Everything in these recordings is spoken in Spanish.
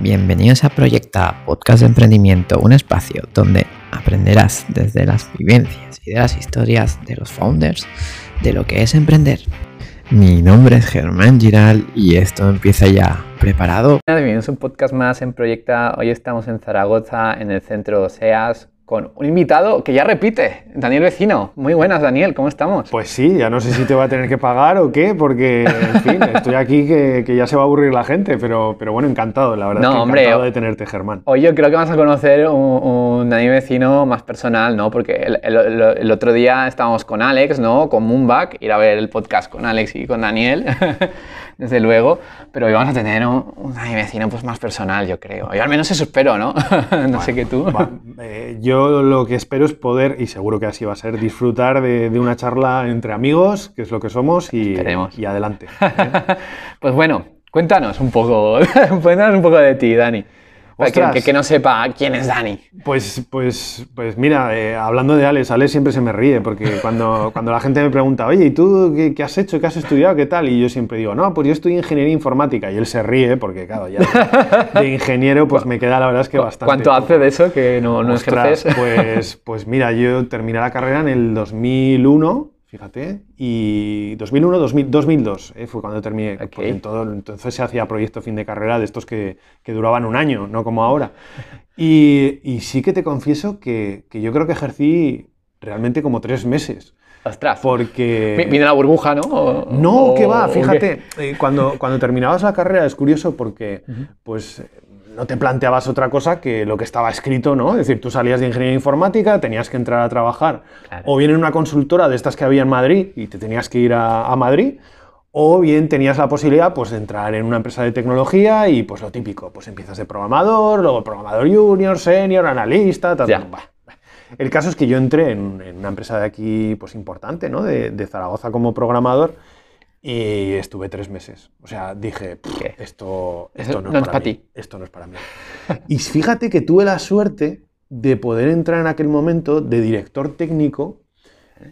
Bienvenidos a Proyecta, podcast de emprendimiento, un espacio donde aprenderás desde las vivencias y de las historias de los founders de lo que es emprender. Mi nombre es Germán Giral y esto empieza ya. ¿Preparado? Bienvenidos a un podcast más en Proyecta. Hoy estamos en Zaragoza, en el centro SEAS, con un invitado que ya repite, Daniel Vecino. Muy buenas, Daniel, ¿cómo estamos? Pues sí, ya no sé si te va a tener que pagar o qué, porque, en fin, estoy aquí que, que ya se va a aburrir la gente, pero, pero bueno, encantado, la verdad. No, es que hombre, encantado de tenerte, Germán. Hoy yo creo que vamos a conocer un, un Daniel Vecino más personal, ¿no? Porque el, el- el otro día estábamos con Alex, ¿no? Con Moonback, ir a ver el podcast con Alex y con Daniel, desde luego. Pero hoy vamos a tener un, un Daniel Vecino pues, más personal, yo creo. Yo al menos eso espero, ¿no? no sé qué tú. Va, eh, yo lo que espero es poder, y seguro que así va a ser, disfrutar de, de una charla entre amigos, que es lo que somos, y, y adelante. ¿eh? Pues bueno, cuéntanos un poco, cuéntanos un poco de ti, Dani. Para que, Ostras. que- que no sepa quién es Dani. Pues, pues, pues mira, eh, hablando de Alex, Alex siempre se me ríe, porque cuando, cuando la gente me pregunta, oye, ¿y tú qué, qué has hecho? ¿Qué has estudiado? ¿Qué tal? Y yo siempre digo, no, pues yo estudié ingeniería informática. Y él se ríe, porque claro, ya de, ingeniero pues me queda la verdad es que bastante. ¿Cuánto hace de eso que no, no Ostras, ejerces? pues, pues mira, yo terminé la carrera en el 2001, fíjate, y 2001, 2000, 2002 eh, fue cuando terminé. Ok. porque en todo- entonces se hacía proyecto fin de carrera de estos que, que duraban un año, no como ahora. Y, y sí que te confieso que, que yo creo que ejercí realmente como tres meses. Ostras. Porque... Vi- Vino la burbuja, ¿no? O- No, o- que va, fíjate, eh, cuando, cuando terminabas la carrera es curioso porque pues eh, no te planteabas otra cosa que lo que estaba escrito, ¿no? Es decir, tú salías de ingeniería informática, tenías que entrar a trabajar Claro. o bien en una consultora de estas que había en Madrid y te tenías que ir a, a Madrid, o bien tenías la posibilidad pues, de entrar en una empresa de tecnología y pues lo típico, pues empiezas de programador, luego programador junior, senior, analista, tal, tal. El caso es que yo entré en, en una empresa de aquí pues importante, ¿no? De, de Zaragoza como programador y estuve tres meses. O sea, dije, "Pff, ¿Qué? esto, esto no, no es es para mí. ti". Esto no es para mí. Y fíjate que tuve la suerte de poder entrar en aquel momento de director técnico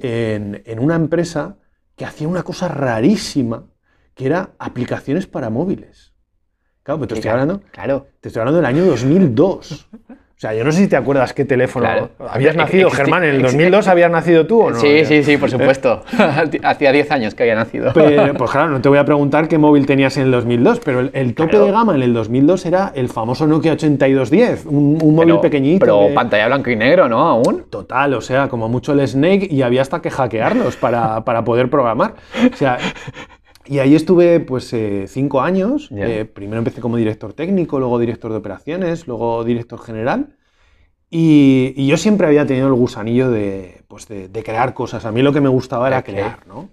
en, en una empresa que hacía una cosa rarísima, que era aplicaciones para móviles. Claro, pero te estoy hablando, Claro. te estoy hablando del año 2002. O sea, yo no sé si te acuerdas qué teléfono. Claro. ¿Habías Ex- nacido, Germán? ¿En el exi- 2002 habías nacido tú o no? sí, sí, sí, por Eh, supuesto. Hacía 10 años que había nacido. Pero, pues claro, no te voy a preguntar qué móvil tenías en el 2002, pero el, el tope Claro. de gama en el 2002 era el famoso Nokia 8210, un, un móvil Pero- pequeñito. Pero pantalla blanco y negro, ¿no? Aún. Total, o sea, como mucho el Snake y había hasta que hackearlos para, para poder programar. O sea, y ahí estuve pues eh, cinco años. Eh, primero empecé como director técnico, luego director de operaciones, luego director general. Y, y yo siempre había tenido el gusanillo de, pues de, de crear cosas. A mí lo que me gustaba era crear, ¿no?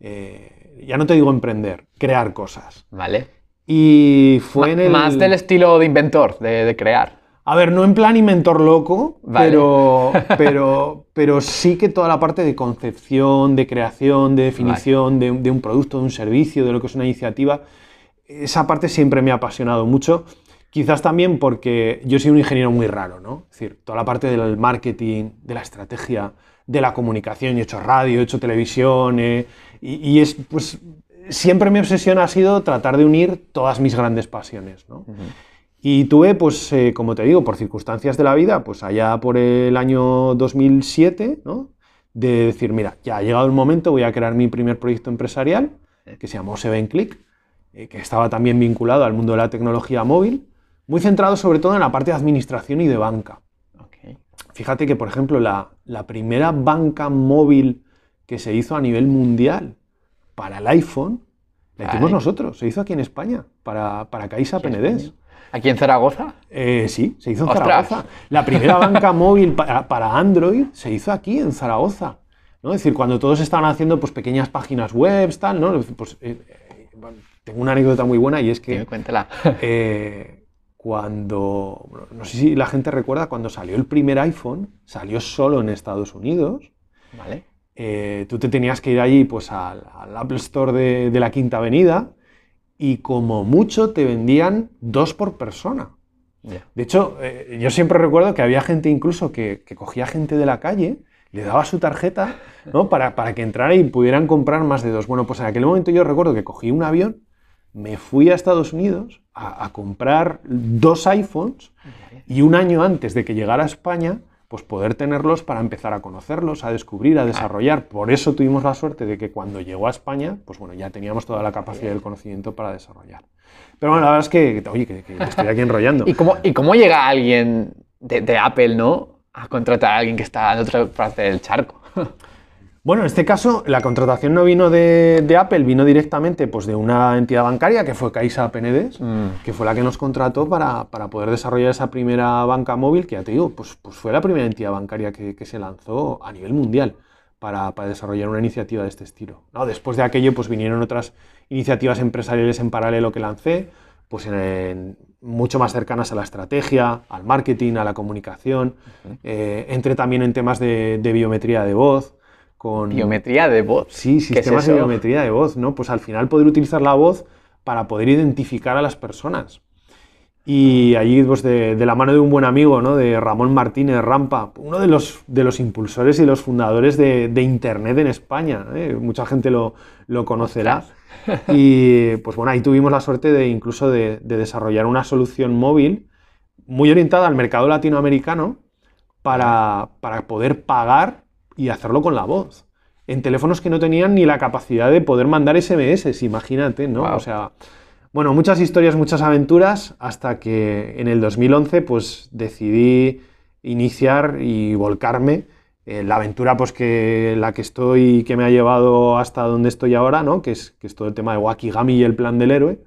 Eh, ya no te digo emprender, crear cosas. Vale. Y fue en el... Más del estilo de inventor, de, de crear. A ver, no en plan inventor loco, Vale. pero, pero, pero sí que toda la parte de concepción, de creación, de definición de, de un producto, de un servicio, de lo que es una iniciativa, esa parte siempre me ha apasionado mucho. Quizás también porque yo soy un ingeniero muy raro, ¿no? Es decir, toda la parte del marketing, de la estrategia, de la comunicación, he hecho radio, he hecho televisión, eh, y, y es, pues, siempre mi obsesión ha sido tratar de unir todas mis grandes pasiones, ¿no? Y tuve, pues, eh, como te digo, por circunstancias de la vida, pues allá por el año 2007, ¿no? De decir, mira, ya ha llegado el momento, voy a crear mi primer proyecto empresarial, que se llamó Seven Click, eh, que estaba también vinculado al mundo de la tecnología móvil, muy centrado sobre todo en la parte de administración y de banca. Fíjate que, por ejemplo, la, la primera banca móvil que se hizo a nivel mundial para el iPhone, la hicimos nosotros, se hizo aquí en España, para, para Caixa Penedés. Aquí en Zaragoza. Eh, sí, se hizo en ¡Ostras! Zaragoza. La primera banca móvil para, para Android se hizo aquí en Zaragoza. ¿no? Es decir, cuando todos estaban haciendo pues, pequeñas páginas web, tal, ¿no? Pues, eh, eh, bueno, tengo una anécdota muy buena y es Que cuéntela. eh, cuando, bueno, no sé si la gente recuerda, cuando salió el primer iPhone, salió solo en Estados Unidos. Vale. Tú te tenías que ir allí pues, al, al Apple Store de, de la Quinta Avenida y como mucho te vendían dos por persona. De hecho, eh, yo siempre recuerdo que había gente incluso que, que cogía gente de la calle, le daba su tarjeta ¿no? para, para que entrara y pudieran comprar más de dos. Bueno, pues en aquel momento yo recuerdo que cogí un avión me fui a Estados Unidos a, a comprar dos iPhones y un año antes de que llegara a España, pues poder tenerlos para empezar a conocerlos, a descubrir, a desarrollar. Por eso tuvimos la suerte de que cuando llegó a España, pues bueno, ya teníamos toda la capacidad del conocimiento para desarrollar. Pero bueno, la verdad es que, oye, que, estoy aquí enrollando. ¿Y cómo, ¿Y cómo llega alguien de, de Apple, ¿no? A contratar a alguien que está en otra parte del charco. Bueno, en este caso, la contratación no vino de, de Apple, vino directamente pues, de una entidad bancaria que fue Caixa Penedès, Mm. que fue la que nos contrató para, para poder desarrollar esa primera banca móvil, que ya te digo, pues, pues fue la primera entidad bancaria que, que se lanzó a nivel mundial para, para desarrollar una iniciativa de este estilo. ¿no? Después de aquello, pues vinieron otras iniciativas empresariales en paralelo que lancé, pues en- en- mucho más cercanas a la estrategia, al marketing, a la comunicación. Eh, entré también en temas de, de biometría de voz. Con, Biometría de voz. Sí, ¿Qué es sistemas de biometría de voz, ¿no? Pues al final poder utilizar la voz para poder identificar a las personas. Y allí, pues de, de la mano de un buen amigo, ¿no? De Ramón Martínez Rampa, uno de los, de los impulsores y los fundadores de, de Internet en España. ¿eh? Mucha gente lo, lo conocerá. Y pues bueno, ahí tuvimos la suerte de incluso de, de desarrollar una solución móvil muy orientada al mercado latinoamericano para, para poder pagar y hacerlo con la voz. En teléfonos que no tenían ni la capacidad de poder mandar SMS, imagínate, ¿no? O sea, bueno, muchas historias, muchas aventuras, hasta que en el 2011 pues decidí iniciar y volcarme en la aventura pues que la que estoy que me ha llevado hasta donde estoy ahora, ¿no? Que es, que es todo el tema de Wakigami y el plan del héroe,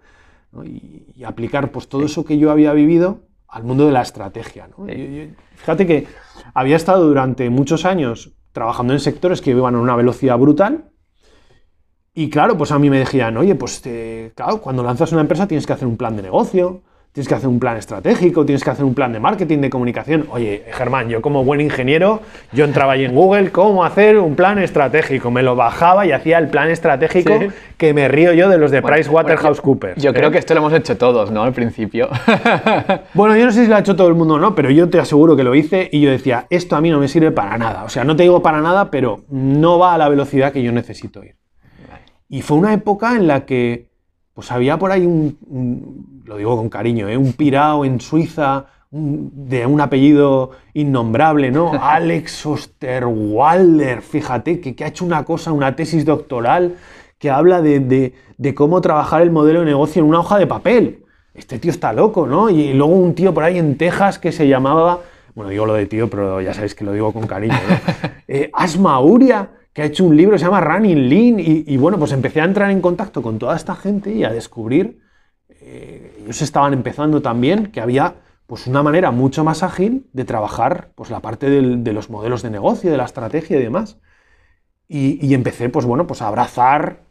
¿no? y, y aplicar pues todo eso que yo había vivido al mundo de la estrategia, ¿no? Sí. Yo- yo- fíjate que había estado durante muchos años trabajando en sectores que iban a una velocidad brutal, y claro, pues a mí me decían, oye, pues te- claro, cuando lanzas una empresa tienes que hacer un plan de negocio, tienes que hacer un plan estratégico, tienes que hacer un plan de marketing, de comunicación. Oye, Germán, yo como buen ingeniero, yo entraba ahí en Google, ¿cómo hacer un plan estratégico? Me lo bajaba y hacía el plan estratégico Sí. que me río yo de los de Bueno, PricewaterhouseCoopers. Yo ¿eh? creo que esto lo hemos hecho todos, ¿no? Al principio. Bueno, yo no sé si lo ha hecho todo el mundo o no, pero yo te aseguro que lo hice y yo decía, esto a mí no me sirve para nada. O sea, no te digo para nada, pero no va a la velocidad que yo necesito ir. Y fue una época en la que pues había por ahí un, un- lo digo con cariño, ¿eh? un pirao en Suiza un- de un apellido innombrable, ¿no? Alex Osterwalder, fíjate, que, que ha hecho una cosa, una tesis doctoral que habla de, de- de cómo trabajar el modelo de negocio en una hoja de papel. Este tío está loco, ¿no? Y luego un tío por ahí en Texas que se llamaba, bueno, digo lo de tío, pero ya sabéis que lo digo con cariño, ¿no? Eh, Asma Uria, que ha hecho un libro que se llama Running Lean, y, y bueno, pues empecé a entrar en contacto con toda esta gente y a descubrir, eh, ellos estaban empezando también, que había pues una manera mucho más ágil de trabajar pues la parte del- de los modelos de negocio, de la estrategia y demás. Y, y empecé, pues bueno, pues a abrazar,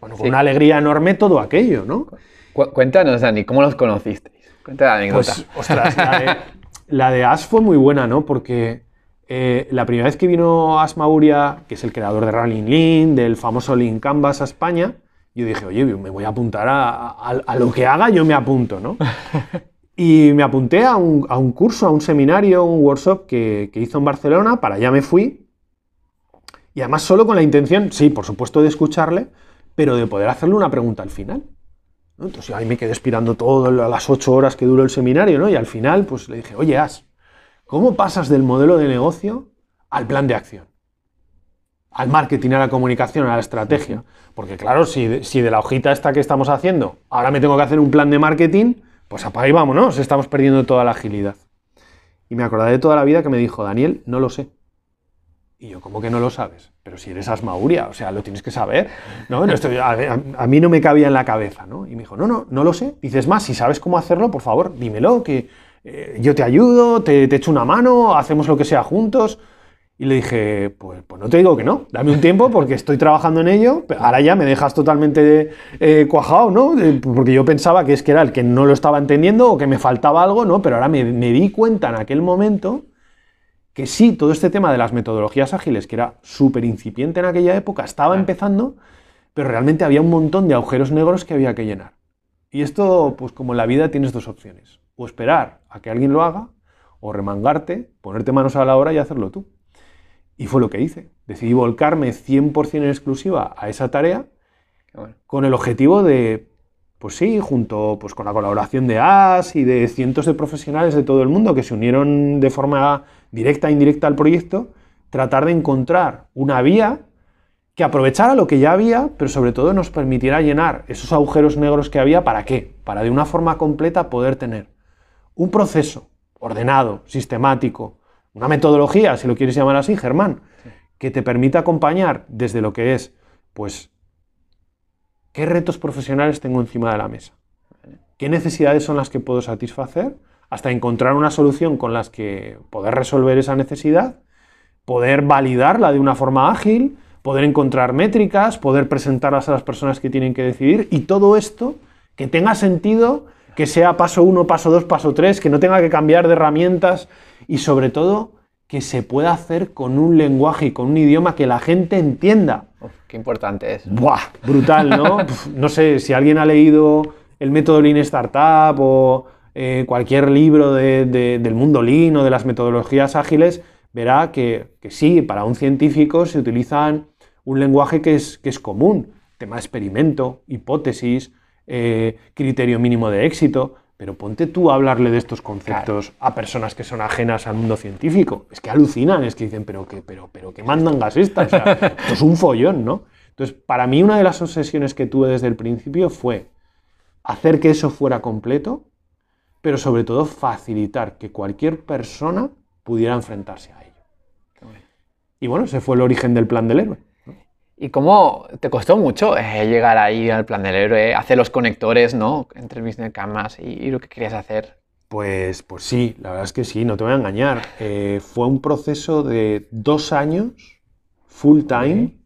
bueno, con Sí. una alegría enorme todo aquello, ¿no? Cu- Cuéntanos, Dani, ¿cómo los conocisteis? Cuenta la anécdota. Pues, ostras, la de, la de Ash fue muy buena, ¿no? Porque eh, la primera vez que vino Ash Mauria, que es el creador de Running Lean, del famoso Lean Canvas a España, yo dije, oye, me voy a apuntar a, a- a lo que haga, yo me apunto, ¿no? Y me apunté a un, a un curso, a un seminario, un workshop que, que hizo en Barcelona, para allá me fui. Y además solo con la intención, sí, por supuesto, de escucharle, pero de poder hacerle una pregunta al final. ¿no? Entonces ahí me quedé esperando todo las ocho horas que duró el seminario, ¿no? Y al final, pues le dije, oye, As, ¿cómo pasas del modelo de negocio al plan de acción? Al marketing, a la comunicación, a la estrategia. Porque claro, si, de- si de la hojita esta que estamos haciendo, ahora me tengo que hacer un plan de marketing, pues apaga y vámonos, estamos perdiendo toda la agilidad. Y me acordé de toda la vida que me dijo, Daniel, no lo sé. Y yo, ¿cómo que no lo sabes? Pero si eres Asmauria, o sea, lo tienes que saber. ¿no? No estoy- a, a- a mí no me cabía en la cabeza, ¿no? Y me dijo, no, no, no lo sé. Dices más, si sabes cómo hacerlo, por favor, dímelo, que eh, yo te ayudo, te, te echo una mano, hacemos lo que sea juntos. Y le dije, pues, pues no te digo que no, dame un tiempo porque estoy trabajando en ello, pero ahora ya me dejas totalmente eh, cuajado, ¿no? Eh, Porque yo pensaba que es que era el que no lo estaba entendiendo o que me faltaba algo, ¿no? Pero ahora me, me di cuenta en aquel momento que sí, todo este tema de las metodologías ágiles, que era súper incipiente en aquella época, estaba Claro. empezando, pero realmente había un montón de agujeros negros que había que llenar. Y esto, pues como en la vida tienes dos opciones, o esperar a que alguien lo haga, o remangarte, ponerte manos a la obra y hacerlo tú. Y fue lo que hice. Decidí volcarme 100% en exclusiva a esa tarea bueno. con el objetivo de pues sí, junto pues, con la colaboración de AS y de cientos de profesionales de todo el mundo que se unieron de forma directa e indirecta al proyecto, tratar de encontrar una vía que aprovechara lo que ya había, pero sobre todo nos permitiera llenar esos agujeros negros que había. ¿Para qué? Para de una forma completa poder tener un proceso ordenado, sistemático, una metodología, si lo quieres llamar así, Germán, que te permita acompañar desde lo que es, pues, qué retos profesionales tengo encima de la mesa, qué necesidades son las que puedo satisfacer, hasta encontrar una solución con las que poder resolver esa necesidad, poder validarla de una forma ágil, poder encontrar métricas, poder presentarlas a las personas que tienen que decidir y todo esto que tenga sentido, que sea paso uno, paso dos, paso tres, que no tenga que cambiar de herramientas y sobre todo que se pueda hacer con un lenguaje y con un idioma que la gente entienda. qué importante es. Buah, brutal, ¿no? no sé, si alguien ha leído el método Lean Startup o eh, cualquier libro del mundo Lean o de las metodologías ágiles, verá que, sí, para un científico se utilizan un lenguaje que es, que es común, tema de experimento, hipótesis, eh, criterio mínimo de éxito, pero ponte tú a hablarle de estos conceptos a personas que son ajenas al mundo científico. Es que alucinan, es que dicen, pero que, pero, pero qué mandangas esta, o sea, esto es un follón, ¿no? Entonces, para mí una de las obsesiones que tuve desde el principio fue hacer que eso fuera completo, pero sobre todo facilitar que cualquier persona pudiera enfrentarse a ello. Y bueno, ese fue el origen del plan del héroe. ¿Y cómo te costó mucho eh, llegar ahí al plan del héroe, hacer los conectores, ¿no? Entre business camas y, lo que querías hacer? Pues, pues sí, la verdad es que sí, no te voy a engañar. Eh, fue un proceso de dos años, full time,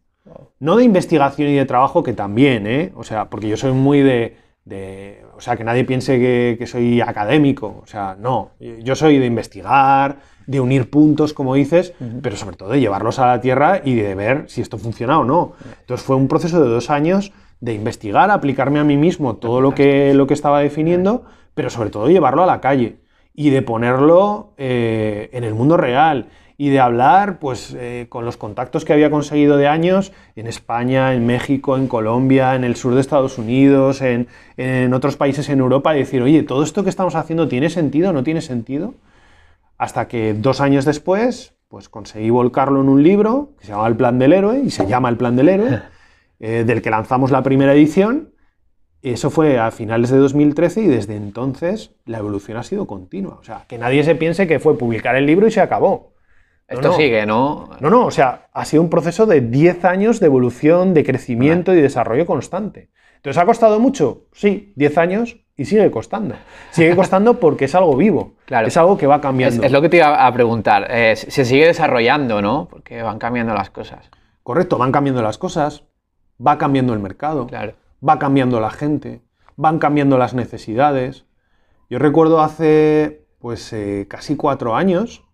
no de investigación y de trabajo, que también, ¿eh? O sea, porque yo soy muy de, o sea, que nadie piense que, que, soy académico, o sea, no, yo soy de investigar, de unir puntos, como dices, pero sobre todo de llevarlos a la tierra y de ver si esto funciona o no. Entonces fue un proceso de dos años de investigar, aplicarme a mí mismo todo lo que, lo que estaba definiendo, pero sobre todo llevarlo a la calle y de ponerlo eh, en el mundo real y de hablar pues, eh, con los contactos que había conseguido de años en España, en México, en Colombia, en el sur de Estados Unidos, en, en otros países en Europa, y decir, oye, ¿todo esto que estamos haciendo tiene sentido o no tiene sentido? Hasta que dos años después, pues conseguí volcarlo en un libro que se llama El Plan del Héroe, y se llama El Plan del Héroe, eh, del que lanzamos la primera edición. Eso fue a finales de 2013 y desde entonces la evolución ha sido continua. O sea, que nadie se piense que fue publicar el libro y se acabó. Esto sigue, ¿no? No, no, o sea, ha sido un proceso de 10 años de evolución, de crecimiento y desarrollo constante. Entonces, ¿ha costado mucho? Sí, 10 años y sigue costando. Sigue costando porque es algo vivo. Claro. Es algo que va cambiando. Es, lo que te iba a preguntar. Eh, se sigue desarrollando, ¿no? Porque van cambiando las cosas. Correcto, van cambiando las cosas, va cambiando el mercado, claro. va cambiando la gente, van cambiando las necesidades. Yo recuerdo hace pues eh, casi cuatro años,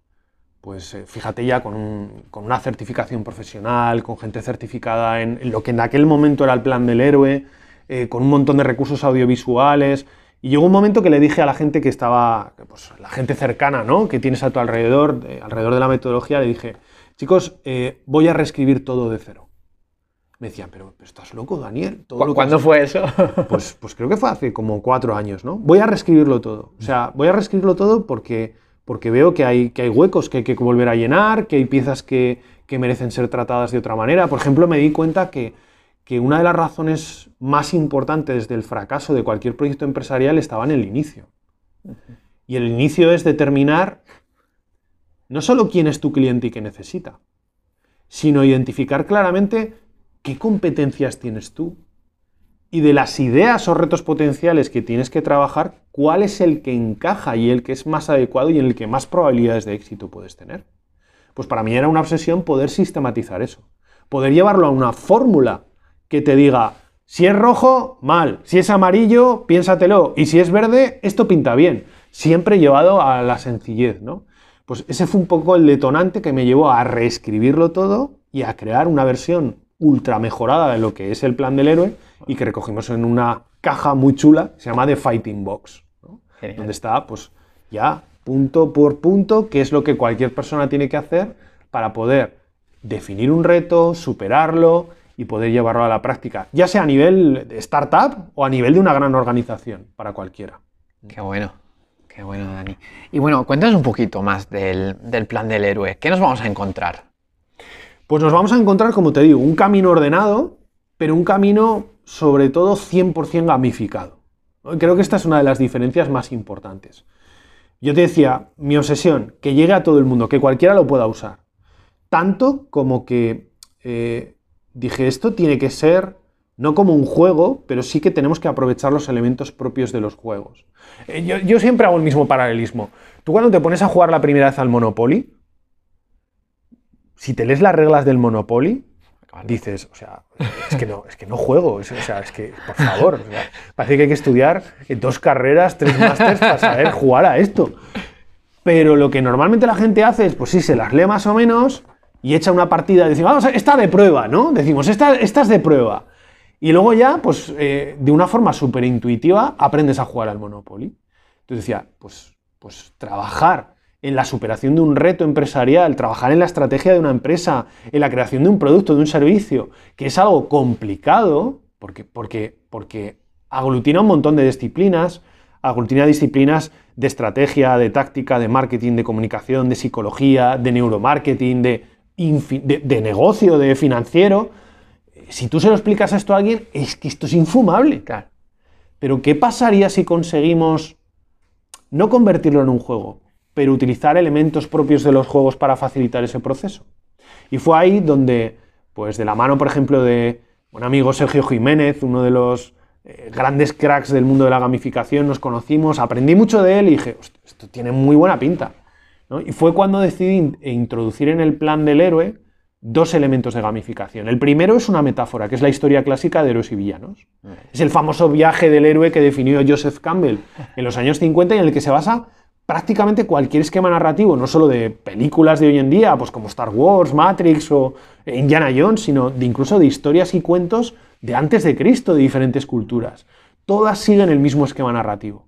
pues eh, fíjate ya con, una certificación profesional, con gente certificada en, lo que en aquel momento era el plan del héroe, eh, con un montón de recursos audiovisuales. Y llegó un momento que le dije a la gente que estaba, pues la gente cercana, ¿no? Que tienes a tu alrededor, alrededor de la metodología, le dije, chicos, eh, voy a reescribir todo de cero. Me decían, pero, estás loco, Daniel. ¿Cuándo fue eso? Pues, pues creo que fue hace como cuatro años, ¿no? Voy a reescribirlo todo. O sea, voy a reescribirlo todo porque, porque veo que hay, que hay huecos que hay que volver a llenar, que hay piezas que, que merecen ser tratadas de otra manera. Por ejemplo, me di cuenta que que una de las razones más importantes del fracaso de cualquier proyecto empresarial estaba en el inicio. Y el inicio es determinar no solo quién es tu cliente y qué necesita, sino identificar claramente qué competencias tienes tú. Y de las ideas o retos potenciales que tienes que trabajar, cuál es el que encaja y el que es más adecuado y en el que más probabilidades de éxito puedes tener. Pues para mí era una obsesión poder sistematizar eso, poder llevarlo a una fórmula que te diga, si es rojo, mal, si es amarillo, piénsatelo, y si es verde, esto pinta bien, siempre llevado a la sencillez, ¿no? Pues ese fue un poco el detonante que me llevó a reescribirlo todo y a crear una versión ultra mejorada de lo que es el plan del héroe y que recogimos en una caja muy chula, se llama The Fighting Box, donde está pues ya punto por punto qué es lo que cualquier persona tiene que hacer para poder definir un reto, superarlo y poder llevarlo a la práctica, ya sea a nivel de startup o a nivel de una gran organización, para cualquiera. Qué bueno, qué bueno, Dani. Y bueno, cuéntanos un poquito más del, del plan del héroe. ¿Qué nos vamos a encontrar? Pues nos vamos a encontrar, como te digo, un camino ordenado, pero un camino sobre todo 100% gamificado. Creo que esta es una de las diferencias más importantes. Yo te decía, mi obsesión, que llegue a todo el mundo, que cualquiera lo pueda usar. Tanto como que eh, dije, esto tiene que ser no como un juego, pero sí que tenemos que aprovechar los elementos propios de los juegos. Eh, yo, yo, siempre hago el mismo paralelismo. Tú cuando te pones a jugar la primera vez al Monopoly, si te lees las reglas del Monopoly, dices, o sea, es que no, es que no juego, o sea, es que, por favor, parece que hay que estudiar dos carreras, tres másteres para saber jugar a esto. Pero lo que normalmente la gente hace es, pues sí, se las lee más o menos y echa una partida y dice, vamos, esta de prueba, ¿no? Decimos, esta, esta es de prueba. Y luego ya, pues, eh, de una forma súper intuitiva, aprendes a jugar al Monopoly. Entonces decía, pues, pues trabajar en la superación de un reto empresarial, trabajar en la estrategia de una empresa, en la creación de un producto, de un servicio, que es algo complicado, porque, porque, porque aglutina un montón de disciplinas, aglutina disciplinas de estrategia, de táctica, de marketing, de comunicación, de psicología, de neuromarketing, de, de, negocio, de financiero. Si tú se lo explicas a esto a alguien, es que esto es infumable. Pero ¿qué pasaría si conseguimos no convertirlo en un juego, pero utilizar elementos propios de los juegos para facilitar ese proceso. Y fue ahí donde, pues de la mano, por ejemplo, de un amigo Sergio Jiménez, uno de los eh, grandes cracks del mundo de la gamificación, nos conocimos, aprendí mucho de él y dije, esto tiene muy buena pinta. Y fue cuando decidí introducir en el plan del héroe dos elementos de gamificación. El primero es una metáfora, que es la historia clásica de héroes y villanos. Mm. Es el famoso viaje del héroe que definió Joseph Campbell en los años 50 y en el que se basa prácticamente cualquier esquema narrativo, no solo de películas de hoy en día, pues como Star Wars, Matrix o Indiana Jones, sino de incluso de historias y cuentos de antes de Cristo de diferentes culturas. Todas siguen el mismo esquema narrativo.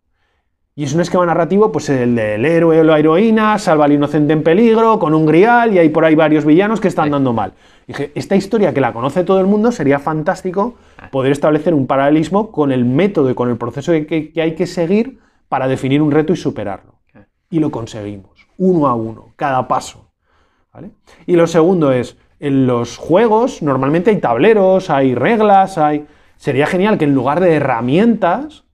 Y es un esquema narrativo, pues el del héroe o la heroína, salva al inocente en peligro, con un grial, y hay por ahí varios villanos que están dando mal. Dije, esta historia que la conoce todo el mundo, sería fantástico ah. poder establecer un paralelismo con el método y con el proceso que hay que seguir para definir un reto y superarlo y lo conseguimos, uno a uno, cada paso. Y lo segundo es, en los juegos normalmente hay tableros, hay reglas, hay... Sería genial que en lugar de herramientas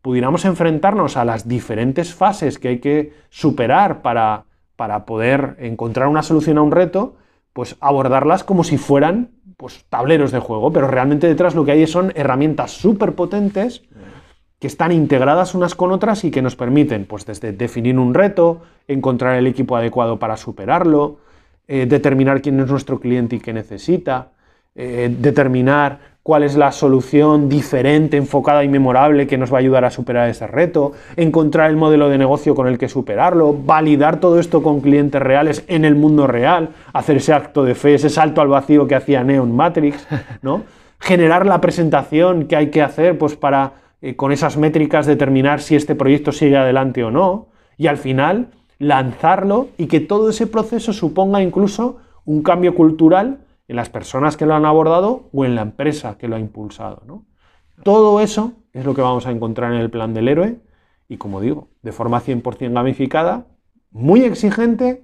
pudiéramos enfrentarnos a las diferentes fases que hay que superar para, para poder encontrar una solución a un reto, pues abordarlas como si fueran pues, tableros de juego, pero realmente detrás lo que hay son herramientas súper potentes que están integradas unas con otras y que nos permiten, pues desde definir un reto, encontrar el equipo adecuado para superarlo, eh, determinar quién es nuestro cliente y qué necesita, eh, determinar cuál es la solución diferente, enfocada y memorable que nos va a ayudar a superar ese reto, encontrar el modelo de negocio con el que superarlo, validar todo esto con clientes reales en el mundo real, hacer ese acto de fe, ese salto al vacío que hacía Neon Matrix, ¿no? generar la presentación que hay que hacer pues, para eh, con esas métricas determinar si este proyecto sigue adelante o no, y al final lanzarlo y que todo ese proceso suponga incluso un cambio cultural en las personas que lo han abordado o en la empresa que lo ha impulsado. Todo eso es lo que vamos a encontrar en el plan del héroe y como digo, de forma 100% gamificada, muy exigente,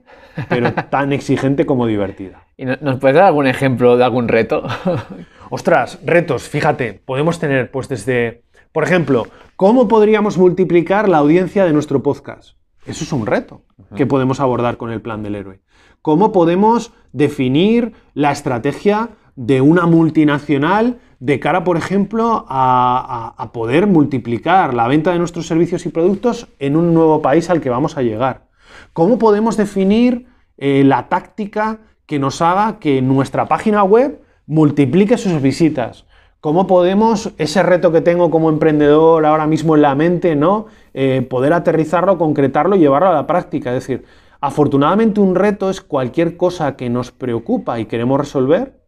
pero tan exigente como divertida. ¿Y nos puedes dar algún ejemplo de algún reto? Ostras, retos, fíjate, podemos tener pues desde por ejemplo, ¿cómo podríamos multiplicar la audiencia de nuestro podcast? Eso es un reto que podemos abordar con el plan del héroe. ¿Cómo podemos definir la estrategia de una multinacional de cara, por ejemplo, a, poder multiplicar la venta de nuestros servicios y productos en un nuevo país al que vamos a llegar? ¿Cómo podemos definir eh, la táctica que nos haga que nuestra página web multiplique sus visitas? ¿Cómo podemos, ese reto que tengo como emprendedor ahora mismo en la mente, ¿no? Eh, poder aterrizarlo, concretarlo y llevarlo a la práctica? Es decir, afortunadamente un reto es cualquier cosa que nos preocupa y queremos resolver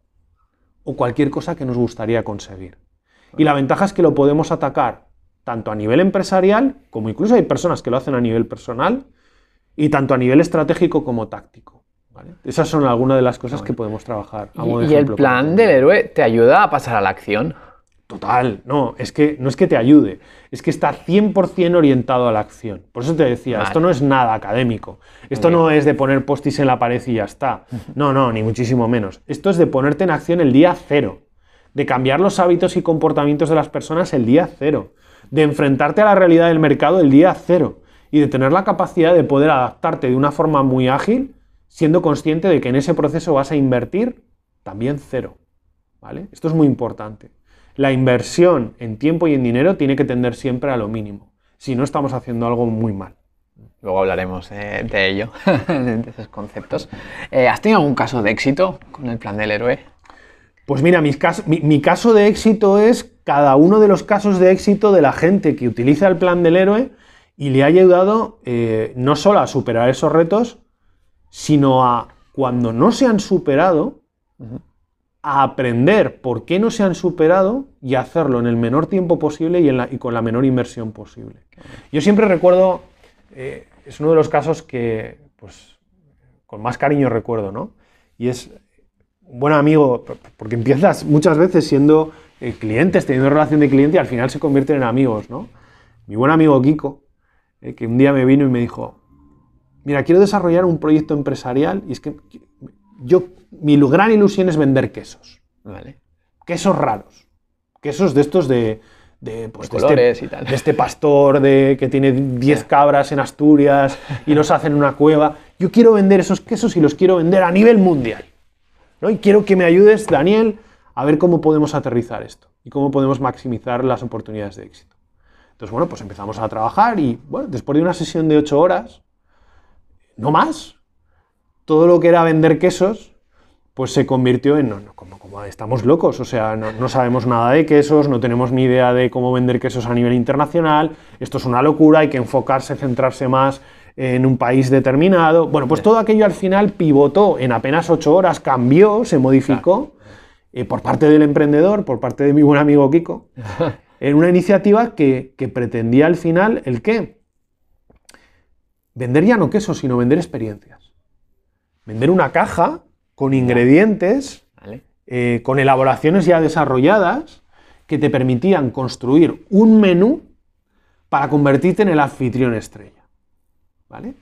o cualquier cosa que nos gustaría conseguir. Y la ventaja es que lo podemos atacar tanto a nivel empresarial, como incluso hay personas que lo hacen a nivel personal, y tanto a nivel estratégico como táctico. ¿Vale? Esas son algunas de las cosas que podemos trabajar. a modo de Y, y el plan del héroe te ayuda a pasar a la acción. Total, no, es que no es que te ayude, es que está 100% orientado a la acción. Por eso te decía, Vale. esto no es nada académico. Esto no es de poner postis en la pared y ya está. No, no, ni muchísimo menos. Esto es de ponerte en acción el día cero, de cambiar los hábitos y comportamientos de las personas el día cero, de enfrentarte a la realidad del mercado el día cero y de tener la capacidad de poder adaptarte de una forma muy ágil, siendo consciente de que en ese proceso vas a invertir también cero. ¿Vale? Esto es muy importante. La inversión en tiempo y en dinero tiene que tender siempre a lo mínimo. Si no, estamos haciendo algo muy mal. Luego hablaremos eh, de ello, de esos conceptos. Eh, ¿Has tenido algún caso de éxito con el plan del héroe? Pues mira, mis mi caso de éxito es cada uno de los casos de éxito de la gente que utiliza el plan del héroe y le ha ayudado eh, no solo a superar esos retos, sino a cuando no se han superado, a aprender por qué no se han superado y hacerlo en el menor tiempo posible y, en la- y con la menor inversión posible. Yo siempre recuerdo, eh, es uno de los casos que, pues, con más cariño recuerdo, ¿no? Y es un buen amigo, porque empiezas muchas veces siendo eh, clientes, teniendo relación de cliente y al final se convierten en amigos, ¿no? Mi buen amigo Kiko, eh, que un día me vino y me dijo, mira, quiero desarrollar un proyecto empresarial y es que yo, mi gran ilusión es vender quesos, Vale. quesos raros, quesos de estos de... de, pues, De de colores este, y tal. de este pastor de, que tiene 10 cabras en Asturias y los hace en una cueva. Yo quiero vender esos quesos y los quiero vender a nivel mundial. ¿no? Y quiero que me ayudes, Daniel, a ver cómo podemos aterrizar esto y cómo podemos maximizar las oportunidades de éxito. Entonces, bueno, pues empezamos a trabajar y, bueno, después de una sesión de ocho horas, no más, todo lo que era vender quesos, pues se convirtió en, no, no, como, como estamos locos, o sea, no, no sabemos nada de quesos, no tenemos ni idea de cómo vender quesos a nivel internacional, esto es una locura, hay que enfocarse, centrarse más en un país determinado. Bueno, pues todo aquello al final pivotó en apenas ocho horas, cambió, se modificó eh, por parte del emprendedor, por parte de mi buen amigo Kiko, en una iniciativa que, que pretendía al final el qué? Vender ya no quesos, sino vender experiencias. Vender una caja con ingredientes, Vale. eh, con elaboraciones ya desarrolladas, que te permitían construir un menú para convertirte en el anfitrión estrella. ¿Vale?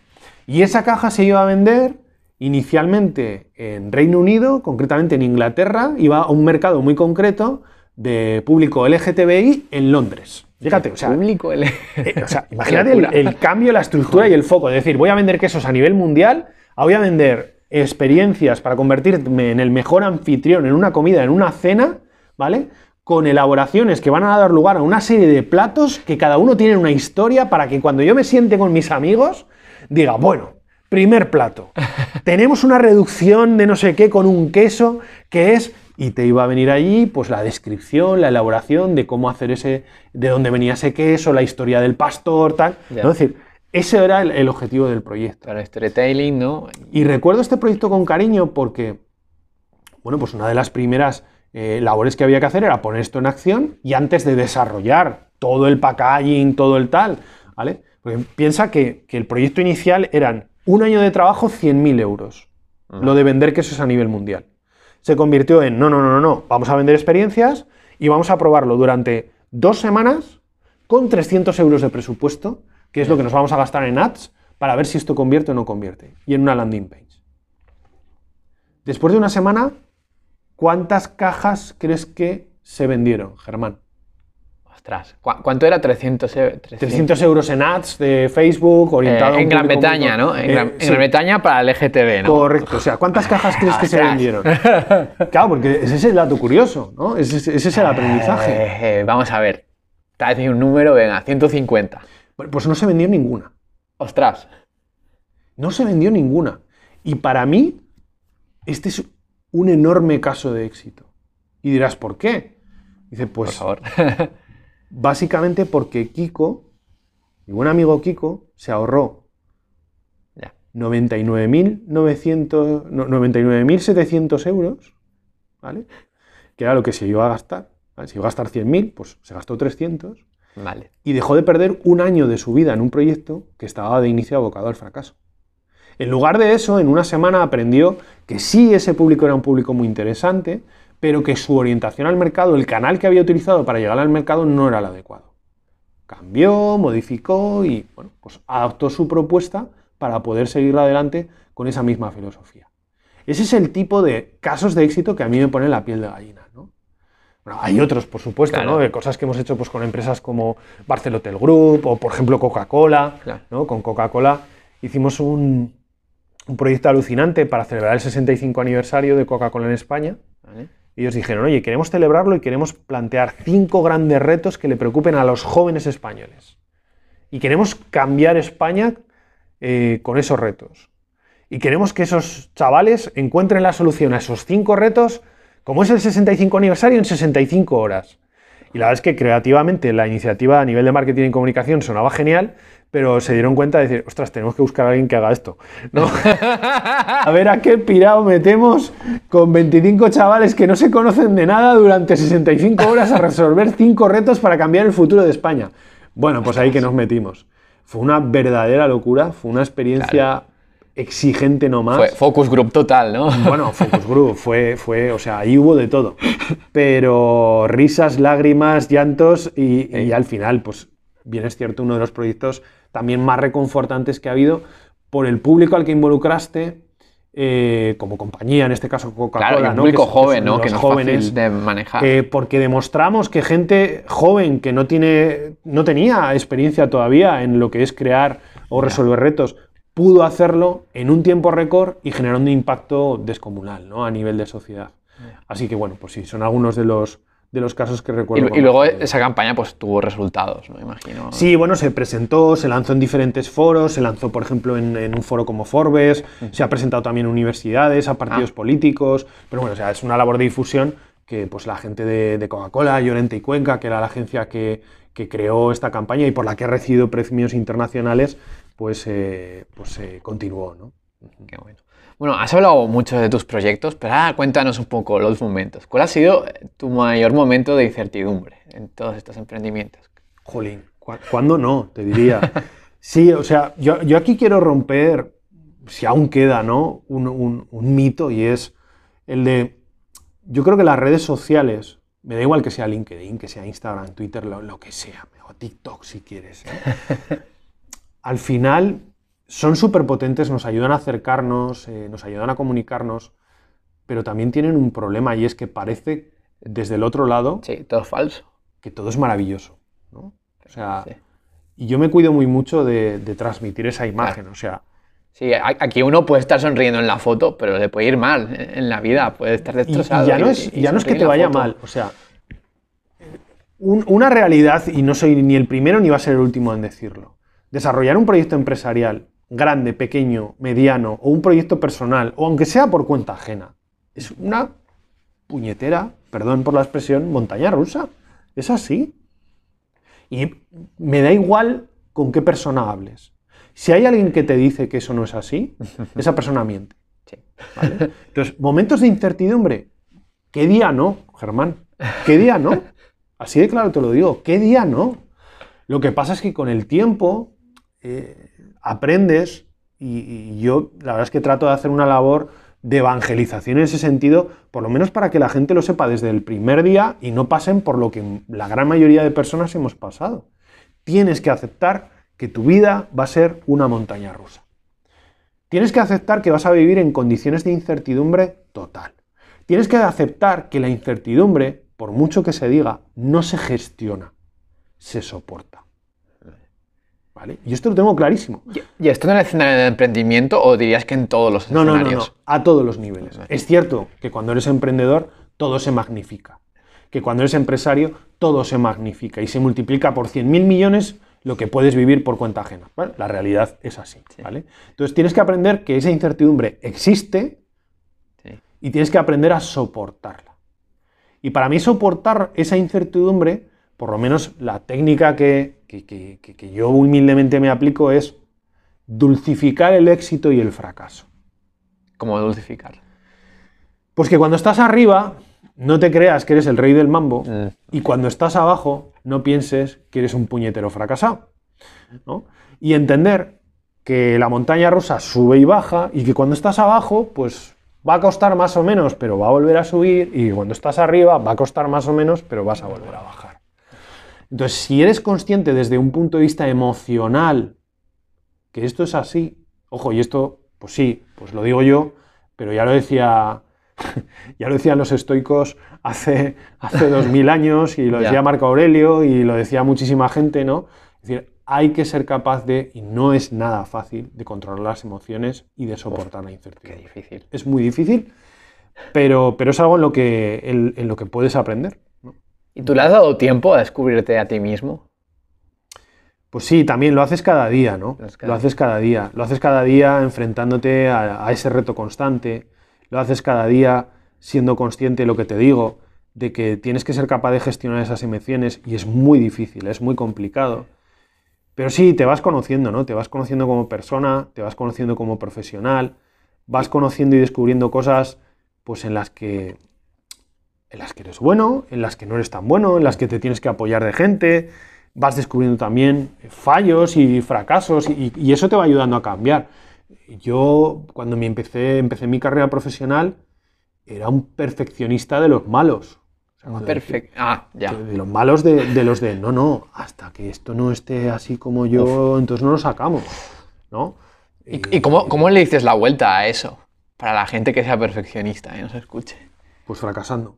Y esa caja se iba a vender inicialmente en Reino Unido, concretamente en Inglaterra, iba a un mercado muy concreto de público LGTBI en Londres. Fíjate, o sea, Público, el- eh, o sea, imagínate el, el cambio, la estructura y el foco. Es decir, voy a vender quesos a nivel mundial, a voy a vender experiencias para convertirme en el mejor anfitrión en una comida, en una cena, ¿vale? Con elaboraciones que van a dar lugar a una serie de platos que cada uno tiene una historia para que cuando yo me siente con mis amigos, diga, bueno, primer plato, tenemos una reducción de no sé qué con un queso que es y te iba a venir allí pues la descripción, la elaboración de cómo hacer ese, de dónde venía ese queso, la historia del pastor, tal. Es decir, ese era el, el objetivo del proyecto. Claro, storytelling, ¿no? Y recuerdo este proyecto con cariño porque, bueno, pues una de las primeras eh, labores que había que hacer era poner esto en acción y antes de desarrollar todo el packaging, todo el tal, ¿vale? Porque piensa que, que el proyecto inicial eran un año de trabajo, 100.000 euros. Lo de vender quesos a nivel mundial. Se convirtió en, no, no, no, no, no, vamos a vender experiencias y vamos a probarlo durante dos semanas con 300 euros de presupuesto, que es lo que nos vamos a gastar en ads para ver si esto convierte o no convierte, y en una landing page. Después de una semana, ¿cuántas cajas crees que se vendieron, Germán? Ostras, ¿cu- ¿cuánto era? 300, e- 300 euros en ads de Facebook, Eh, orientado a un en Gran Bretaña, co- ¿no? En, Eh, Gran, en sí, Gran Bretaña para el LGTB, ¿no? Correcto, o sea, ¿cuántas cajas crees que se vendieron? Claro, porque ese es el dato curioso, ¿no? Ese, es- ese es el aprendizaje. Eh, eh, vamos a ver. A decir un número, venga, 150. Bueno, Pues no se vendió ninguna. Ostras. No se vendió ninguna. Y para mí, este es un enorme caso de éxito. Y dirás, ¿por qué? Dice, Por pues favor. básicamente porque Kiko, mi buen amigo Kiko, se ahorró ya. 99.900 no, 99.700 euros, ¿vale? Que era lo que se iba a gastar. ¿vale? Si iba a gastar 100.000, pues se gastó 300 Vale. y dejó de perder un año de su vida en un proyecto que estaba de inicio abocado al fracaso. En lugar de eso, en una semana aprendió que sí ese público era un público muy interesante, pero que su orientación al mercado, el canal que había utilizado para llegar al mercado no era el adecuado. Cambió, modificó y bueno, pues adaptó su propuesta para poder seguir adelante con esa misma filosofía. Ese es el tipo de casos de éxito que a mí me pone la piel de gallina. ¿no? Bueno, hay otros, por supuesto, ¿no? de cosas que hemos hecho pues, con empresas como Barcelotel Group o, por ejemplo, Coca-Cola. ¿no? Con Coca-Cola hicimos un, un, proyecto alucinante para celebrar el 65 aniversario de Coca-Cola en España. Ellos dijeron, oye, queremos celebrarlo y queremos plantear cinco grandes retos que le preocupen a los jóvenes españoles. Y queremos cambiar España eh, con esos retos. Y queremos que esos chavales encuentren la solución a esos cinco retos, como es el 65 aniversario, en 65 horas. Y la verdad es que creativamente la iniciativa a nivel de marketing y comunicación sonaba genial, pero se dieron cuenta de decir, ostras, tenemos que buscar a alguien que haga esto. ¿no? a ver a qué pirado metemos con 25 chavales que no se conocen de nada durante 65 horas a resolver cinco retos para cambiar el futuro de España. Bueno, pues ahí que nos metimos. Fue una verdadera locura, fue una experiencia exigente nomás. Fue focus group total, ¿no? Bueno, focus group, fue, fue, o sea, ahí hubo de todo. Pero risas, lágrimas, llantos y, y al final, pues bien es cierto, uno de los proyectos también más reconfortantes que ha habido por el público al que involucraste, eh, como compañía, en este caso Coca-Cola. Claro, público joven, ¿no? Que no jóvenes, es de manejar. Eh, porque demostramos que gente joven que no, tiene, no tenía experiencia todavía en lo que es crear o resolver retos, pudo hacerlo en un tiempo récord y generando un impacto descomunal ¿no? a nivel de sociedad. Así que bueno, pues sí, son algunos de los, de los casos que recuerdo. Y, luego esa campaña pues tuvo resultados, ¿no? Imagino. Sí, bueno, se presentó, se lanzó en diferentes foros, se lanzó, por ejemplo, en, un foro como Forbes, se ha presentado también en universidades, a partidos ah. políticos, pero bueno, o sea, es una labor de difusión que pues la gente de, Coca-Cola, Llorente y Cuenca, que era la agencia que, creó esta campaña y por la que ha recibido premios internacionales, pues, eh, pues eh, continuó, ¿no? Qué bueno. Bueno, has hablado mucho de tus proyectos, pero ahora cuéntanos un poco los momentos. ¿Cuál ha sido tu mayor momento de incertidumbre en todos estos emprendimientos? Jolín, ¿cuándo no? Te diría. Sí, o sea, yo, aquí quiero romper, si aún queda, ¿no? Un, mito y es el de, yo creo que las redes sociales, me da igual que sea LinkedIn, que sea Instagram, Twitter, lo, que sea, o TikTok si quieres. ¿eh? Al final son súper potentes, nos ayudan a acercarnos, eh, nos ayudan a comunicarnos, pero también tienen un problema y es que parece desde el otro lado... Sí, todo es falso. Que todo es maravilloso. ¿no? O sea, y yo me cuido muy mucho de, transmitir esa imagen, o sea... Sí, aquí uno puede estar sonriendo en la foto, pero le puede ir mal en la vida, puede estar destrozado. Y, ya no es, ya no es que te vaya mal, o sea, una realidad, y no soy ni el primero ni va a ser el último en decirlo, desarrollar un proyecto empresarial grande, pequeño, mediano, o un proyecto personal, o aunque sea por cuenta ajena, es una puñetera, perdón por la expresión, montaña rusa. Es así. Y me da igual con qué persona hables. Si hay alguien que te dice que eso no es así, esa persona miente. Entonces, momentos de incertidumbre. ¿Qué día no, Germán? ¿Qué día no? Así de claro te lo digo. ¿Qué día no? Lo que pasa es que con el tiempo eh, aprendes y, yo la verdad es que trato de hacer una labor de evangelización en ese sentido, por lo menos para que la gente lo sepa desde el primer día y no pasen por lo que la gran mayoría de personas hemos pasado. Tienes que aceptar que tu vida va a ser una montaña rusa. Tienes que aceptar que vas a vivir en condiciones de incertidumbre total. Tienes que aceptar que la incertidumbre, por mucho que se diga, no se gestiona, se soporta. Y esto lo tengo clarísimo. ¿Y esto en el escenario de emprendimiento o dirías que en todos los escenarios? No, no, no, a todos los niveles. Es cierto que cuando eres emprendedor todo se magnifica, que cuando eres empresario todo se magnifica y se multiplica por 100.000 millones lo que puedes vivir por cuenta ajena. La realidad es así. ¿vale? Entonces tienes que aprender que esa incertidumbre existe y tienes que aprender a soportarla. Y para mí soportar esa incertidumbre, por lo menos la técnica que, que, yo humildemente me aplico es dulcificar el éxito y el fracaso. ¿Cómo dulcificar? Pues que cuando estás arriba no te creas que eres el rey del mambo y cuando estás abajo no pienses que eres un puñetero fracasado. Y entender que la montaña rusa sube y baja y que cuando estás abajo, pues va a costar más o menos, pero va a volver a subir y cuando estás arriba va a costar más o menos, pero vas a volver a bajar. Entonces, si eres consciente desde un punto de vista emocional que esto es así, ojo, y esto, pues sí, pues lo digo yo, pero ya lo decía, ya lo decían los estoicos hace, hace dos mil años y lo decía Marco Aurelio y lo decía muchísima gente, ¿no? Es decir, hay que ser capaz de, y no es nada fácil, de controlar las emociones y de soportar la incertidumbre. Qué difícil. Es muy difícil, pero, pero es algo en lo que, en, lo que puedes aprender. ¿Y tú le has dado tiempo a descubrirte a ti mismo? Pues sí, también lo haces cada día, ¿no? Lo haces cada día. Lo haces cada día enfrentándote a, a ese reto constante. Lo haces cada día siendo consciente de lo que te digo, de que tienes que ser capaz de gestionar esas emociones y es muy difícil, es muy complicado. Pero sí, te vas conociendo, ¿no? Te vas conociendo como persona, te vas conociendo como profesional, vas conociendo y descubriendo cosas pues en las que en las que eres bueno, en las que no eres tan bueno, en las que te tienes que apoyar de gente, vas descubriendo también fallos y fracasos y, y eso te va ayudando a cambiar. Yo cuando me empecé, empecé mi carrera profesional era un perfeccionista de los malos. Perfecto. Ah, ya. De los malos de, los de, no, no, hasta que esto no esté así como yo, entonces no lo sacamos, ¿no? ¿Y, cómo, le dices la vuelta a eso? Para la gente que sea perfeccionista y no se escuche. Pues fracasando.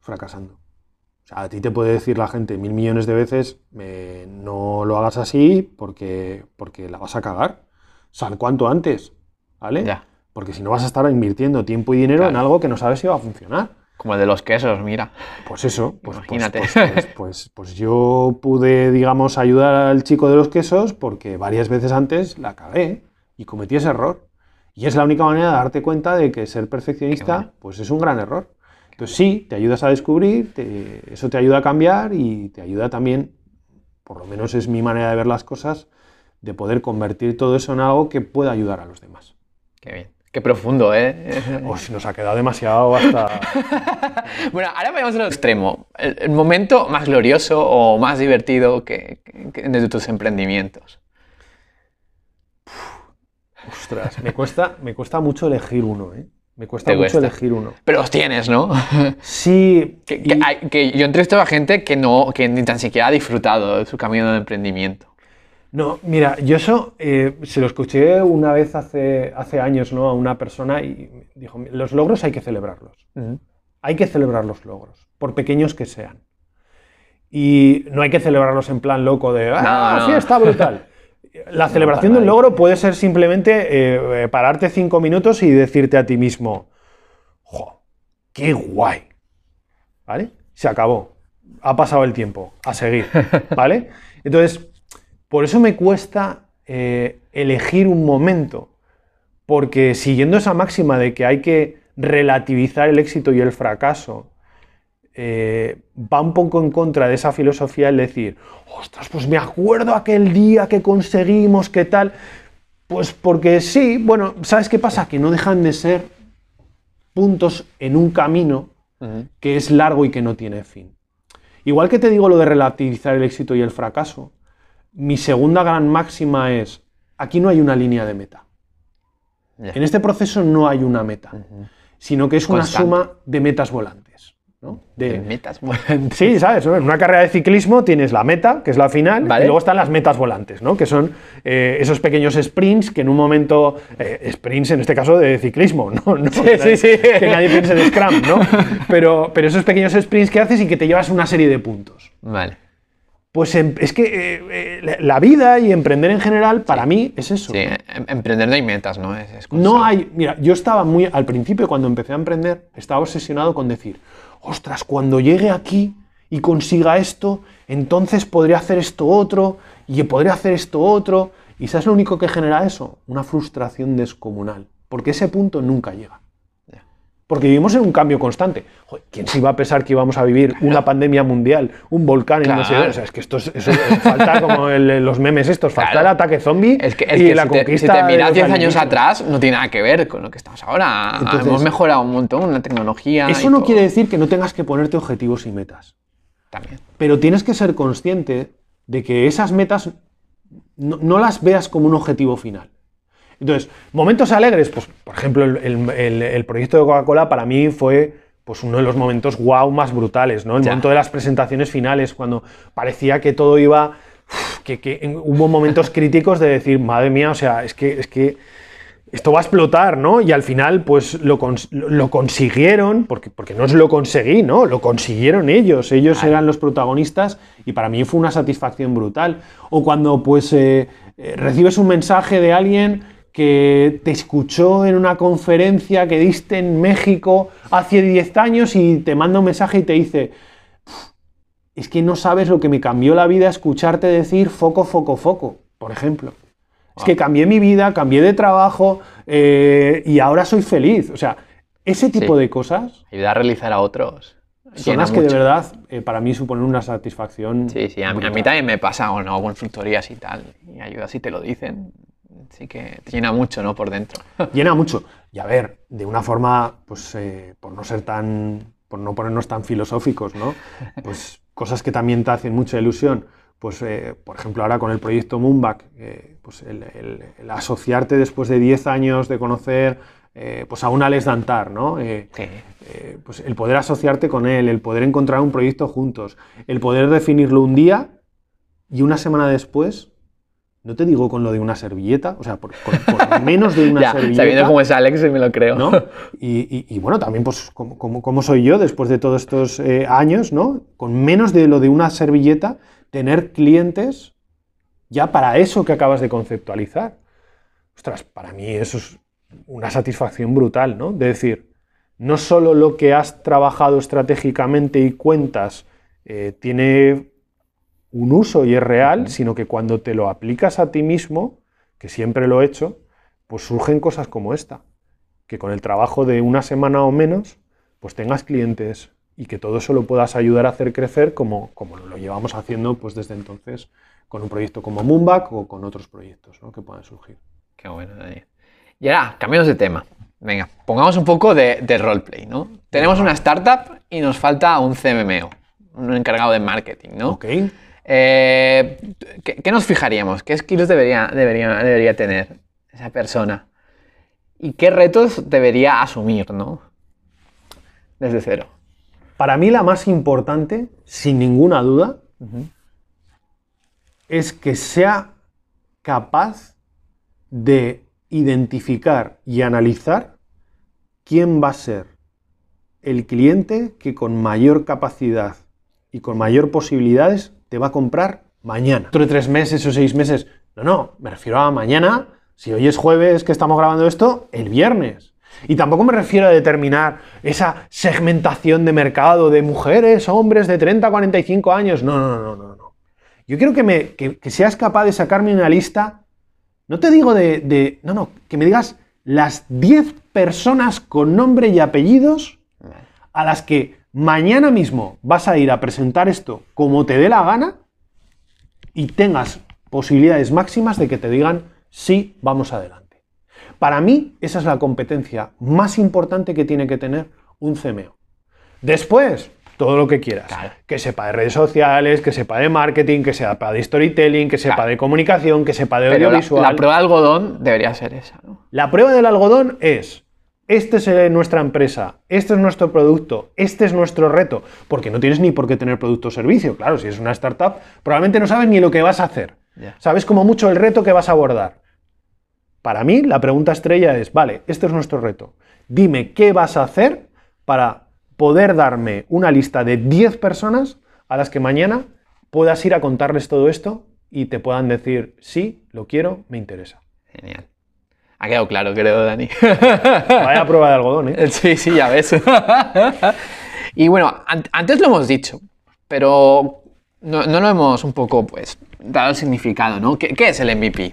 Fracasando. O sea, a ti te puede decir la gente mil millones de veces, no lo hagas así porque, porque la vas a cagar. Sal cuanto antes, ¿vale? Ya. Porque si no vas a estar invirtiendo tiempo y dinero en algo que no sabes si va a funcionar. Como el de los quesos, mira. Pues eso, pues, pues Imagínate. Pues, pues, pues, yo pude, digamos, ayudar al chico de los quesos porque varias veces antes la cagué y cometí ese error. Y es la única manera de darte cuenta de que ser perfeccionista, pues es un gran error. Entonces sí, te ayudas a descubrir, eso te ayuda a cambiar y te ayuda también, por lo menos es mi manera de ver las cosas, de poder convertir todo eso en algo que pueda ayudar a los demás. Qué bien. Qué profundo, ¿eh? si nos ha quedado demasiado hasta... bueno, ahora vayamos al extremo. El, momento más glorioso o más divertido que, de tus emprendimientos. ostras, me cuesta, me cuesta mucho elegir uno, ¿eh? Me cuesta mucho elegir uno. Pero los tienes, ¿no? Sí. que, que, yo entrevisto a gente que, no, que ni tan siquiera ha disfrutado de su camino de emprendimiento. No, mira, yo eso eh, se lo escuché una vez hace, hace años ¿no? a una persona y dijo, los logros hay que celebrarlos. Hay que celebrar los logros, por pequeños que sean. Y no hay que celebrarlos en plan loco de, ah, sí, está brutal. La celebración de un logro puede ser simplemente eh, eh, pararte cinco minutos y decirte a ti mismo, ¡jo! ¡Qué guay! ¿Vale? Se acabó. Ha pasado el tiempo. A seguir. ¿Vale? Entonces, por eso me cuesta eh, elegir un momento, porque siguiendo esa máxima de que hay que relativizar el éxito y el fracaso, eh, va un poco en contra de esa filosofía el decir, ostras, pues me acuerdo aquel día que conseguimos, qué tal. Pues porque sí, bueno, ¿sabes qué pasa? Que no dejan de ser puntos en un camino que es largo y que no tiene fin. Igual que te digo lo de relativizar el éxito y el fracaso, mi segunda gran máxima es, aquí no hay una línea de meta. En este proceso no hay una meta, sino que es una suma de metas volantes. ¿No? De, metas volantes. Sí, ¿sabes? En una carrera de ciclismo tienes la meta, que es la final, y luego están las metas volantes, ¿no? que son eh, esos pequeños sprints que en un momento, eh, sprints en este caso de ciclismo, ¿no? sí, sí, sí. que nadie piense de Scrum, ¿no? pero, pero esos pequeños sprints que haces y que te llevas una serie de puntos. Vale. Pues em, es que eh, eh, la vida y emprender en general, para mí, es eso. Sí, em, emprender no hay metas, ¿no? Es, no hay. Mira, yo estaba muy. Al principio, cuando empecé a emprender, estaba obsesionado con decir: ostras, cuando llegue aquí y consiga esto, entonces podría hacer esto otro y podría hacer esto otro. ¿Y sabes lo único que genera eso? Una frustración descomunal. Porque ese punto nunca llega. Porque vivimos en un cambio constante. ¿Quién se iba a pensar que íbamos a vivir una pandemia mundial, un volcán en no sé O sea, es que esto es, falta como los memes estos, falta el ataque zombie es que, y la conquista. si te miras 10 años atrás, no tiene nada que ver con lo que estamos ahora. Hemos mejorado un montón la tecnología. Eso no quiere decir que no tengas que ponerte objetivos y metas. También. Pero tienes que ser consciente de que esas metas no, no las veas como un objetivo final. Entonces, momentos alegres, pues por ejemplo, el, el- el proyecto de Coca-Cola para mí fue pues uno de los momentos wow más brutales, ¿no? El Ya. momento de las presentaciones finales, cuando parecía que todo iba, que, hubo momentos críticos de decir, madre mía, o sea, es que, es que esto va a explotar, ¿no? Y al final, pues lo, cons- lo- consiguieron, porque, porque no es lo conseguí, ¿no? Lo consiguieron ellos, ellos eran los protagonistas y para mí fue una satisfacción brutal. O cuando, pues, eh, eh, recibes un mensaje de alguien que te escuchó en una conferencia que diste en México hace 10 años y te manda un mensaje y te dice, es que no sabes lo que me cambió la vida escucharte decir foco, foco, foco, por ejemplo. Es que cambié mi vida, cambié de trabajo eh, y ahora soy feliz. O sea, ese tipo Sí. de cosas Ayudar a realizar a otros. son llena las que de verdad eh, para mí suponen una satisfacción. Sí, sí, a, mí- a mí también me pasa o no consultorías y tal. Y ayuda si te lo dicen. Sí que te llena mucho, ¿no? Por dentro. Llena mucho. Y a ver, de una forma, pues eh, por no ser tan, por no ponernos tan filosóficos, ¿no? Pues cosas que también te hacen mucha ilusión. Pues, eh, por ejemplo, ahora con el proyecto Moonback, eh, pues el, el- el asociarte después de 10 años de conocer pues a un Alex Dantar, ¿no? Sí. pues el poder asociarte con él, el poder encontrar un proyecto juntos, el poder definirlo un día y una semana después, no te digo con lo de una servilleta, o sea, por, por- por menos de una Ya, servilleta. sabiendo cómo es Alex, me lo creo. ¿no? Y, y- y bueno, también pues como, como- como soy yo después de todos estos eh, años, ¿no? Con menos de lo de una servilleta, tener clientes ya para eso que acabas de conceptualizar. Ostras, para mí eso es una satisfacción brutal, ¿no? De decir, no solo lo que has trabajado estratégicamente y cuentas eh, tiene un uso y es real, sino que cuando te lo aplicas a ti mismo, que siempre lo he hecho, pues surgen cosas como esta que con el trabajo de una semana o menos, pues tengas clientes y que todo eso lo puedas ayudar a hacer crecer como, como lo llevamos haciendo pues desde entonces con un proyecto como Moonback o con otros proyectos ¿no? que puedan surgir. Qué bueno, Daniel. Y ahora, cambiamos de tema. Venga, pongamos un poco de, de roleplay, ¿no? Tenemos una startup y nos falta un CMMO, un encargado de marketing, ¿no? ¿Ok? Eh, ¿qué, qué nos fijaríamos? ¿Qué skills debería, debería, debería tener esa persona? ¿Y qué retos debería asumir, ¿no? Desde cero. Para mí la más importante, sin ninguna duda, es que sea capaz de identificar y analizar quién va a ser el cliente que con mayor capacidad y con mayor posibilidades te va a comprar mañana. Dentro de tres meses o seis meses. No, no, me refiero a mañana. Si hoy es jueves que estamos grabando esto, el viernes. Y tampoco me refiero a determinar esa segmentación de mercado de mujeres, hombres de 30 a 45 años. No, no, no, no, no. Yo quiero que, me, que, que seas capaz de sacarme una lista, no te digo de, de- No, no, que me digas las 10 personas con nombre y apellidos a las que mañana mismo vas a ir a presentar esto como te dé la gana y tengas posibilidades máximas de que te digan sí, vamos adelante. Para mí, esa es la competencia más importante que tiene que tener un CMO. Después, todo lo que quieras. Claro. Que sepa de redes sociales, que sepa de marketing, que sepa de storytelling, que sepa Claro. de comunicación, que sepa de Pero la, audiovisual. la prueba de algodón debería ser esa, ¿no? La prueba del algodón es, este es eh, nuestra empresa, este es nuestro producto, este es nuestro reto, porque no tienes ni por qué tener producto o servicio. Claro, si es una startup, probablemente no sabes ni lo que vas a hacer. Sabes como mucho el reto que vas a abordar. Para mí, la pregunta estrella es, vale, este es nuestro reto. Dime qué vas a hacer para poder darme una lista de 10 personas a las que mañana puedas ir a contarles todo esto y te puedan decir, sí, lo quiero, me interesa. Genial. Ha quedado claro, creo, Dani. Vaya prueba de algodón, ¿eh? Sí, sí, ya ves. y bueno, an- antes lo hemos dicho, pero no, no lo hemos un poco, pues, dado el significado, ¿no? ¿Qué, qué es el MVP?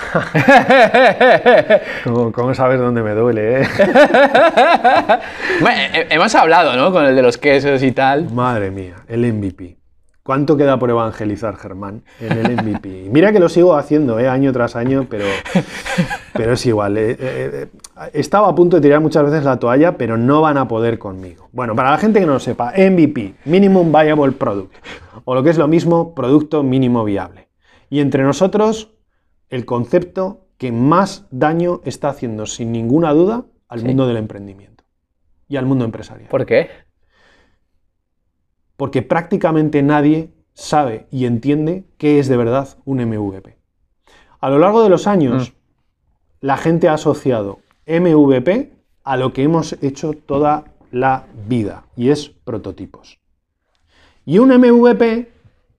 ¿Cómo, cómo sabes dónde me duele, eh? Bueno, he- hemos hablado, ¿no? Con el de los quesos y tal. Madre mía, el MVP. ¿Cuánto queda por evangelizar, Germán, en el MVP? Mira que lo sigo haciendo, ¿eh? año tras año, pero, pero es igual. eh, eh, eh, estaba a punto de tirar muchas veces la toalla, pero no van a poder conmigo. Bueno, para la gente que no lo sepa, MVP, Minimum Viable Product, o lo que es lo mismo, Producto Mínimo Viable. Y entre nosotros, el concepto que más daño está haciendo, sin ninguna duda, al Sí. mundo del emprendimiento y al mundo empresarial. ¿Por qué? Porque prácticamente nadie sabe y entiende qué es de verdad un MVP. A lo largo de los años, la gente ha asociado MVP a lo que hemos hecho toda la vida, y es prototipos. Y un MVP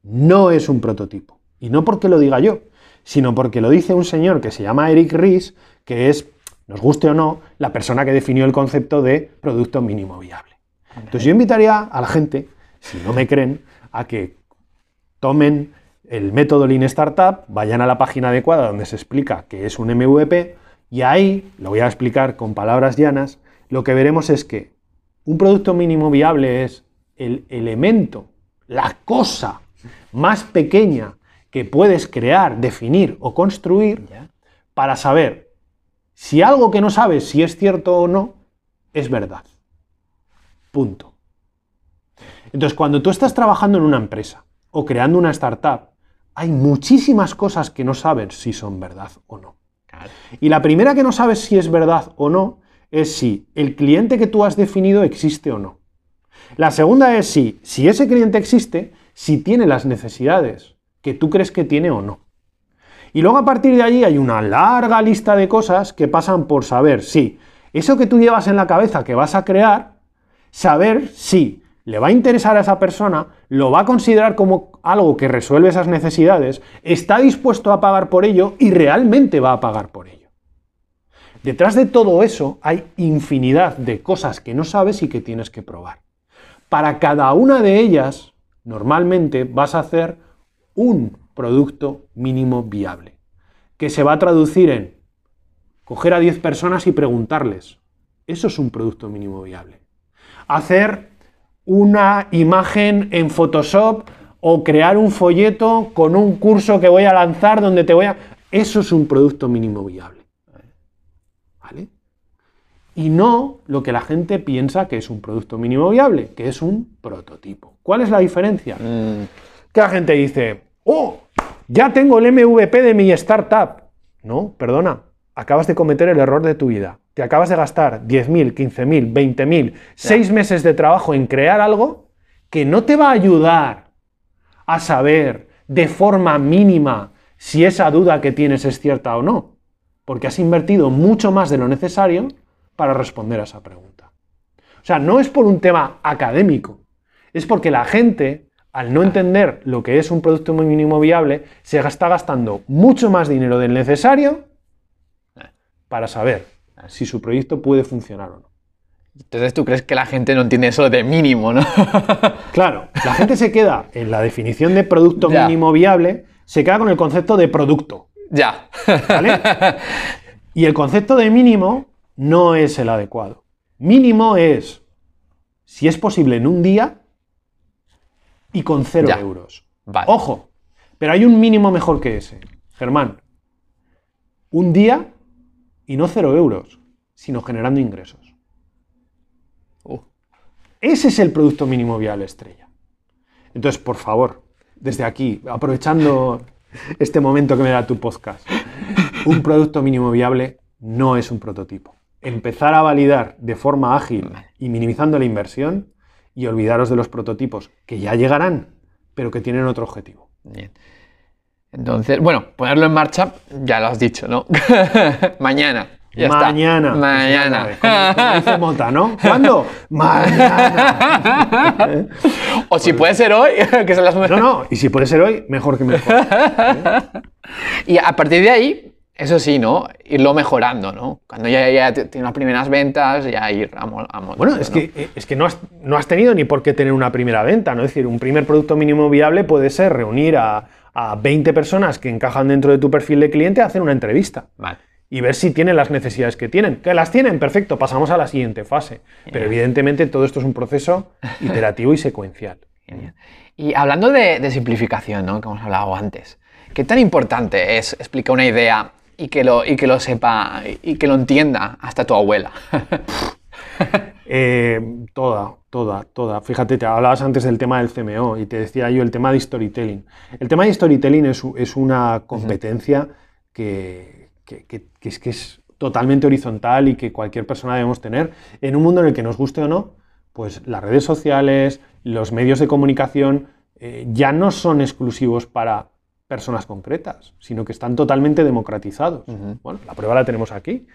no es un prototipo. Y no porque lo diga yo, sino porque lo dice un señor que se llama Eric Ries, que es, nos guste o no, la persona que definió el concepto de producto mínimo viable. Entonces yo invitaría a la gente, si no me creen, a que tomen el método Lean Startup, vayan a la página adecuada donde se explica qué es un MVP y ahí, lo voy a explicar con palabras llanas, lo que veremos es que un producto mínimo viable es el elemento, la cosa más pequeña que puedes crear, definir o construir para saber si algo que no sabes si es cierto o no es verdad. Punto. Entonces, cuando tú estás trabajando en una empresa o creando una startup, hay muchísimas cosas que no sabes si son verdad o no. Claro. Y la primera que no sabes si es verdad o no es si el cliente que tú has definido existe o no. La segunda es si, si ese cliente existe, si tiene las necesidades que tú crees que tiene o no. Y luego a partir de allí hay una larga lista de cosas que pasan por saber si eso que tú llevas en la cabeza que vas a crear, saber si le va a interesar a esa persona, lo va a considerar como algo que resuelve esas necesidades, está dispuesto a pagar por ello y realmente va a pagar por ello. Detrás de todo eso hay infinidad de cosas que no sabes y que tienes que probar. Para cada una de ellas, normalmente vas a hacer un producto mínimo viable, que se va a traducir en coger a 10 personas y preguntarles. Eso es un producto mínimo viable. Hacer una imagen en Photoshop o crear un folleto con un curso que voy a lanzar donde te voy a... Eso es un producto mínimo viable. ¿Vale? Y no lo que la gente piensa que es un producto mínimo viable, que es un prototipo. ¿Cuál es la diferencia? Mm, Que la gente dice, oh, ya tengo el MVP de mi startup. No, perdona, acabas de cometer el error de tu vida. Te acabas de gastar 10.000, 15.000, 20.000, seis meses de trabajo en crear algo que no te va a ayudar a saber de forma mínima si esa duda que tienes es cierta o no. Porque has invertido mucho más de lo necesario para responder a esa pregunta. O sea, no es por un tema académico, es porque la gente, al no entender lo que es un producto mínimo viable, se está gastando mucho más dinero del necesario para saber si su proyecto puede funcionar o no. Entonces tú crees que la gente no entiende eso de mínimo, ¿no? Claro, la gente se queda en la definición de producto Ya. mínimo viable, se queda con el concepto de producto, ya. ¿vale? Y el concepto de mínimo no es el adecuado. Mínimo es, si es posible, en un día y con cero Ya. euros. Vale. Ojo, pero hay un mínimo mejor que ese. Germán, un día y no cero euros, sino generando ingresos. Uh, Ese es el producto mínimo viable estrella. Entonces, por favor, desde aquí, aprovechando este momento que me da tu podcast, un producto mínimo viable no es un prototipo. Empezar a validar de forma ágil y minimizando la inversión y olvidaros de los prototipos que ya llegarán, pero que tienen otro objetivo. bien. Entonces, bueno, ponerlo en marcha, ya lo has dicho, ¿no? Mañana. Ya está. Mañana. Mañana. Como, como dice Mota, ¿no? ¿Cuándo? Mañana. o si puede ser hoy, que se las No, no, y si puede ser hoy, mejor que mejor. Y a partir de ahí, eso sí, ¿no? Irlo mejorando, ¿no? Cuando ya, ya te- tiene las primeras ventas, ya ir a, mo- a montando, Bueno, es que, eh, es que no, has, no has tenido ni por qué tener una primera venta, ¿no? Es decir, un primer producto mínimo viable puede ser reunir a, a 20 personas que encajan dentro de tu perfil de cliente, hacer una entrevista Vale. y ver si tienen las necesidades que tienen. Que las tienen, perfecto, pasamos a la siguiente fase. Pero evidentemente todo esto es un proceso iterativo y secuencial. Genial. Y hablando de, de simplificación, ¿no? Que hemos hablado antes, ¿qué tan importante es explicar una idea y que lo, y que lo sepa y que lo entienda hasta tu abuela? Eh, toda, toda, toda. Fíjate, te hablabas antes del tema del CMO y te decía yo el tema de storytelling. El tema de storytelling es, es una competencia que, que, que, es, que es totalmente horizontal y que cualquier persona debemos tener en un mundo en el que nos guste o no, pues las redes sociales, los medios de comunicación eh, ya no son exclusivos para personas concretas, sino que están totalmente democratizados. Bueno, la prueba la tenemos aquí.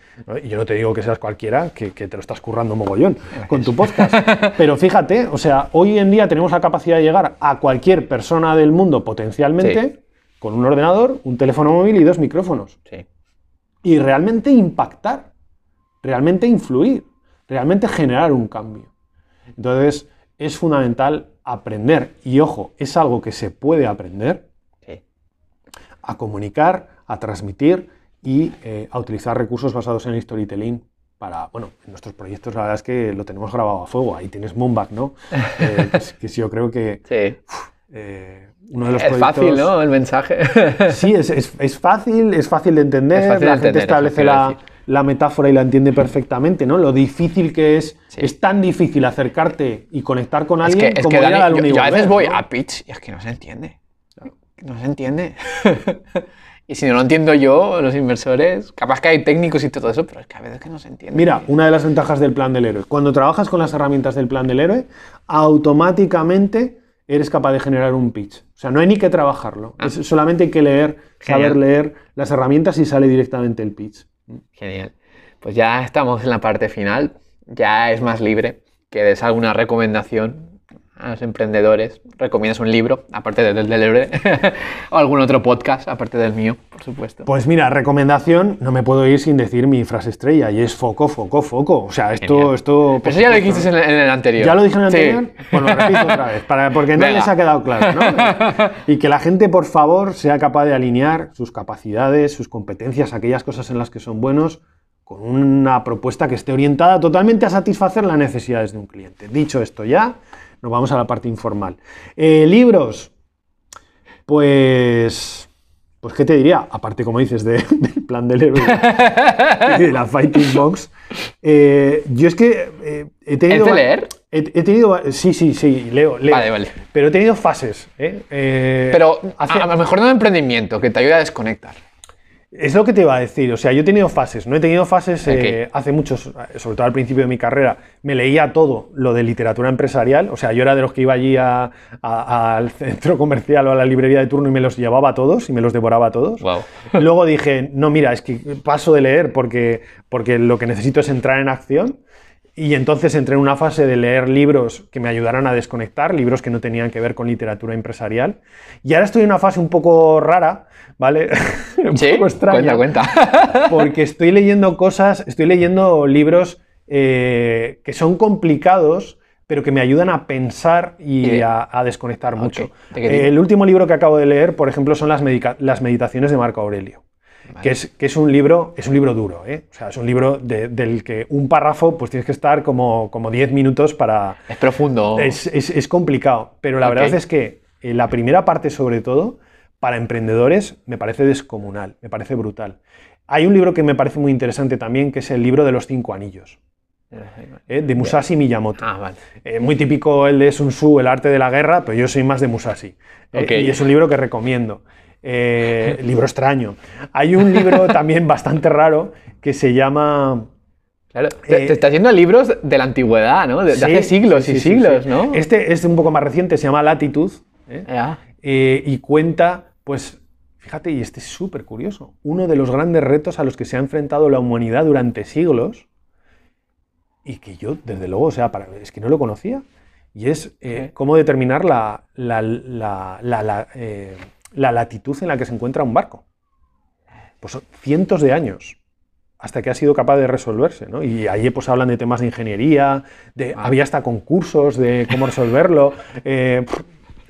Y yo no te digo que seas cualquiera, que, te lo estás currando mogollón con tu podcast. Pero fíjate, o sea, hoy en día tenemos la capacidad de llegar a cualquier persona del mundo potencialmente con un ordenador, un teléfono móvil y dos micrófonos. Y realmente impactar, realmente influir, realmente generar un cambio. Entonces, es fundamental aprender, y ojo, es algo que se puede aprender, a comunicar, a transmitir y eh, a utilizar recursos basados en el storytelling para, bueno, en nuestros proyectos la verdad es que lo tenemos grabado a fuego, ahí tienes Moonback, ¿no? Eh, que, sí, yo creo que... Sí. Eh, uno de los es fácil, ¿no? El mensaje. sí, es, es, fácil, es fácil de entender, la gente establece la, la, metáfora y la entiende perfectamente, ¿no? Lo difícil que es, es tan difícil acercarte y conectar con alguien es que, como ir yo, yo, a veces voy a pitch y es que no se entiende. No se entiende. y si no lo entiendo yo, los inversores, capaz que hay técnicos y todo eso, pero es que a veces que no se entiende. Mira, una de las ventajas del plan del héroe. Cuando trabajas con las herramientas del plan del héroe, automáticamente eres capaz de generar un pitch. O sea, no hay ni que trabajarlo. Ah. solamente hay que leer, saber leer las herramientas y sale directamente el pitch. Genial. Pues ya estamos en la parte final. Ya es más libre que des alguna recomendación a los emprendedores, recomiendas un libro, aparte del del héroe, o algún otro podcast, aparte del mío, por supuesto. Pues mira, recomendación, no me puedo ir sin decir mi frase estrella, y es foco, foco, foco. O sea, esto... esto Pero eso ya lo dijiste en el, anterior. ¿Ya lo dije en el anterior? Bueno, lo repito otra vez, para, porque no les ha quedado claro, ¿no? Y que la gente, por favor, sea capaz de alinear sus capacidades, sus competencias, aquellas cosas en las que son buenos, con una propuesta que esté orientada totalmente a satisfacer las necesidades de un cliente. Dicho esto ya, nos vamos a la parte informal. Eh, libros, pues... Pues, ¿qué te diría? Aparte, como dices, del plan del héroe de la Fighting Box. Eh, yo es que eh, he tenido... ¿Es de leer? He, tenido... Sí, sí, sí, leo, leo. Vale, vale. Pero he tenido fases. Pero a, lo mejor no de emprendimiento, que te ayuda a desconectar. Es lo que te iba a decir, o sea, yo he tenido fases, no he tenido fases eh, hace muchos, sobre todo al principio de mi carrera, me leía todo lo de literatura empresarial, o sea, yo era de los que iba allí al centro comercial o a la librería de turno y me los llevaba todos y me los devoraba todos. Luego dije, no, mira, es que paso de leer porque, porque lo que necesito es entrar en acción. Y entonces entré en una fase de leer libros que me ayudaran a desconectar, libros que no tenían que ver con literatura empresarial. Y ahora estoy en una fase un poco rara, ¿vale? un poco extraña. Cuenta, cuenta. porque estoy leyendo cosas, estoy leyendo libros eh, que son complicados, pero que me ayudan a pensar y a, desconectar mucho. el último libro que acabo de leer, por ejemplo, son las, las meditaciones de Marco Aurelio. Que, es, que es un libro, es un libro duro, ¿eh? O sea, es un libro del que un párrafo, pues tienes que estar como, como 10 minutos para... Es profundo. Es, es, complicado, pero la verdad es que eh, la primera parte, sobre todo, para emprendedores, me parece descomunal, me parece brutal. Hay un libro que me parece muy interesante también, que es el libro de los cinco anillos. ¿eh? de Musashi Miyamoto. Ah, vale. Eh, muy típico el de Sun Tzu, El arte de la guerra, pero yo soy más de Musashi. y es un libro que recomiendo. Eh, libro extraño. Hay un libro también bastante raro que se llama... Claro, te, eh, está haciendo libros de la antigüedad, ¿no? De, hace siglos y siglos, ¿no? Este es un poco más reciente, se llama Latitud. ¿eh? y cuenta, pues, fíjate, y este es súper curioso, uno de los grandes retos a los que se ha enfrentado la humanidad durante siglos y que yo, desde luego, o sea, para, es que no lo conocía. Y es cómo determinar la, la, la la latitud en la que se encuentra un barco. Pues cientos de años hasta que ha sido capaz de resolverse, ¿no? Y ahí pues hablan de temas de ingeniería, de, había hasta concursos de cómo resolverlo, eh,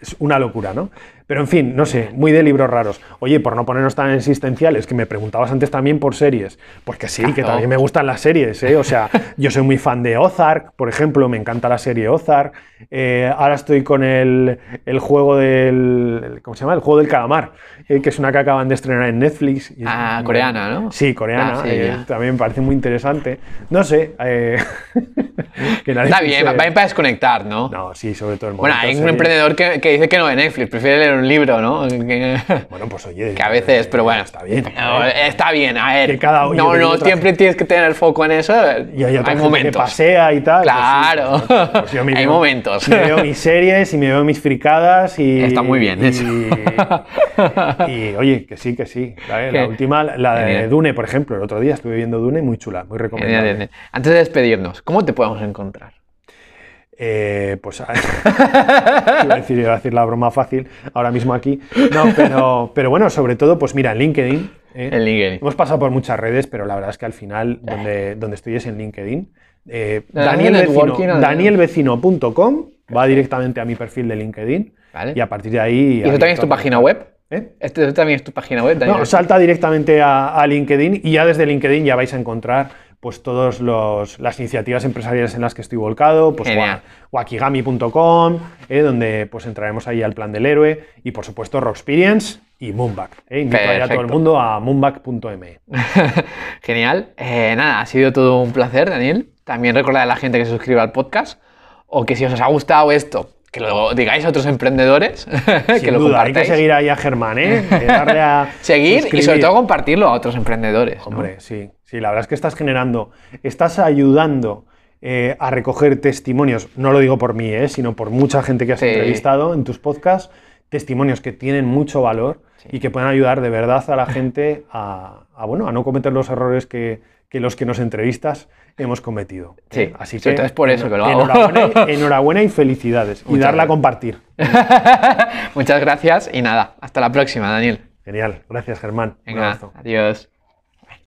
es una locura, ¿no? Pero en fin, no sé, muy de libros raros. Oye, por no ponernos tan existenciales, que me preguntabas antes también por series. Pues que sí, que también me gustan las series, ¿eh? O sea, yo soy muy fan de Ozark, por ejemplo, me encanta la serie Ozark. Eh, ahora estoy con el, el juego del. ¿Cómo se llama? El juego del calamar, eh, que es una que acaban de estrenar en Netflix. Y- Ah, coreana, ¿no? Sí, coreana. Ah, sí, eh, también me parece muy interesante. No sé. eh, que nadie Está bien, se- va para desconectar, ¿no? No, sí, sobre todo el Bueno, momento hay un emprendedor que, que dice que no de Netflix, prefiere leer un libro, ¿no? Que, Bueno, pues oye. que a veces, pero bueno. Está bien. ¿eh? Está bien, a ver. Que cada- no, yo- no otra- siempre tienes que tener foco en eso. Y hay hay momentos. que pasea y tal. pues sí, Claro. pues, pues yo me Hay veo- momentos. Me veo mis series y me veo mis fricadas y. Está muy bien y, eso. Y, oye, que sí, que sí. La, la última, la de Genial. Dune, por ejemplo. El otro día estuve viendo Dune, muy chula, muy recomendable. genial. Antes de despedirnos, ¿cómo te podemos encontrar? Eh, pues iba a, decir, iba a decir la broma fácil ahora mismo aquí. No, pero, pero bueno, sobre todo, pues mira, en LinkedIn. ¿eh? En LinkedIn. Hemos pasado por muchas redes, pero la verdad es que al final donde, donde estoy es en LinkedIn. Eh, Daniel danielvecino.com va directamente a mi perfil de LinkedIn Vale. y a partir de ahí... ¿Y eso también es tu página web? ¿Eh? ¿Este también es tu página web, Daniel? No, salta directamente a, a LinkedIn y ya desde LinkedIn ya vais a encontrar pues todas las iniciativas empresariales en las que estoy volcado, pues wakigami.com, eh, donde pues entraremos ahí al plan del héroe y por supuesto Rocksperience y Moonback. eh. Invito a todo el mundo a moonback.me. Genial. Eh, nada, ha sido todo un placer, Daniel. También recordad a la gente que se suscriba al podcast o que si os ha gustado esto, que lo digáis a otros emprendedores, que Sin lo duda, hay que compartáis. seguir ahí a Germán, ¿eh? Darle a Seguir y sobre todo compartirlo a otros emprendedores. ¿no? Hombre, sí, sí, la verdad es que estás generando, estás ayudando eh, a recoger testimonios, no lo digo por mí, eh, sino por mucha gente que has Sí. entrevistado en tus podcasts, testimonios que tienen mucho valor y que pueden ayudar de verdad a la gente a, a, bueno, a no cometer los errores que, que los que nos entrevistas hemos cometido. Sí, Eh, así que todo es por eso que lo hago. enhorabuena, y- enhorabuena y felicidades. y darle a compartir. Muchas gracias y nada, hasta la próxima, Daniel. Genial, gracias Germán. Un Venga, abrazo. adiós.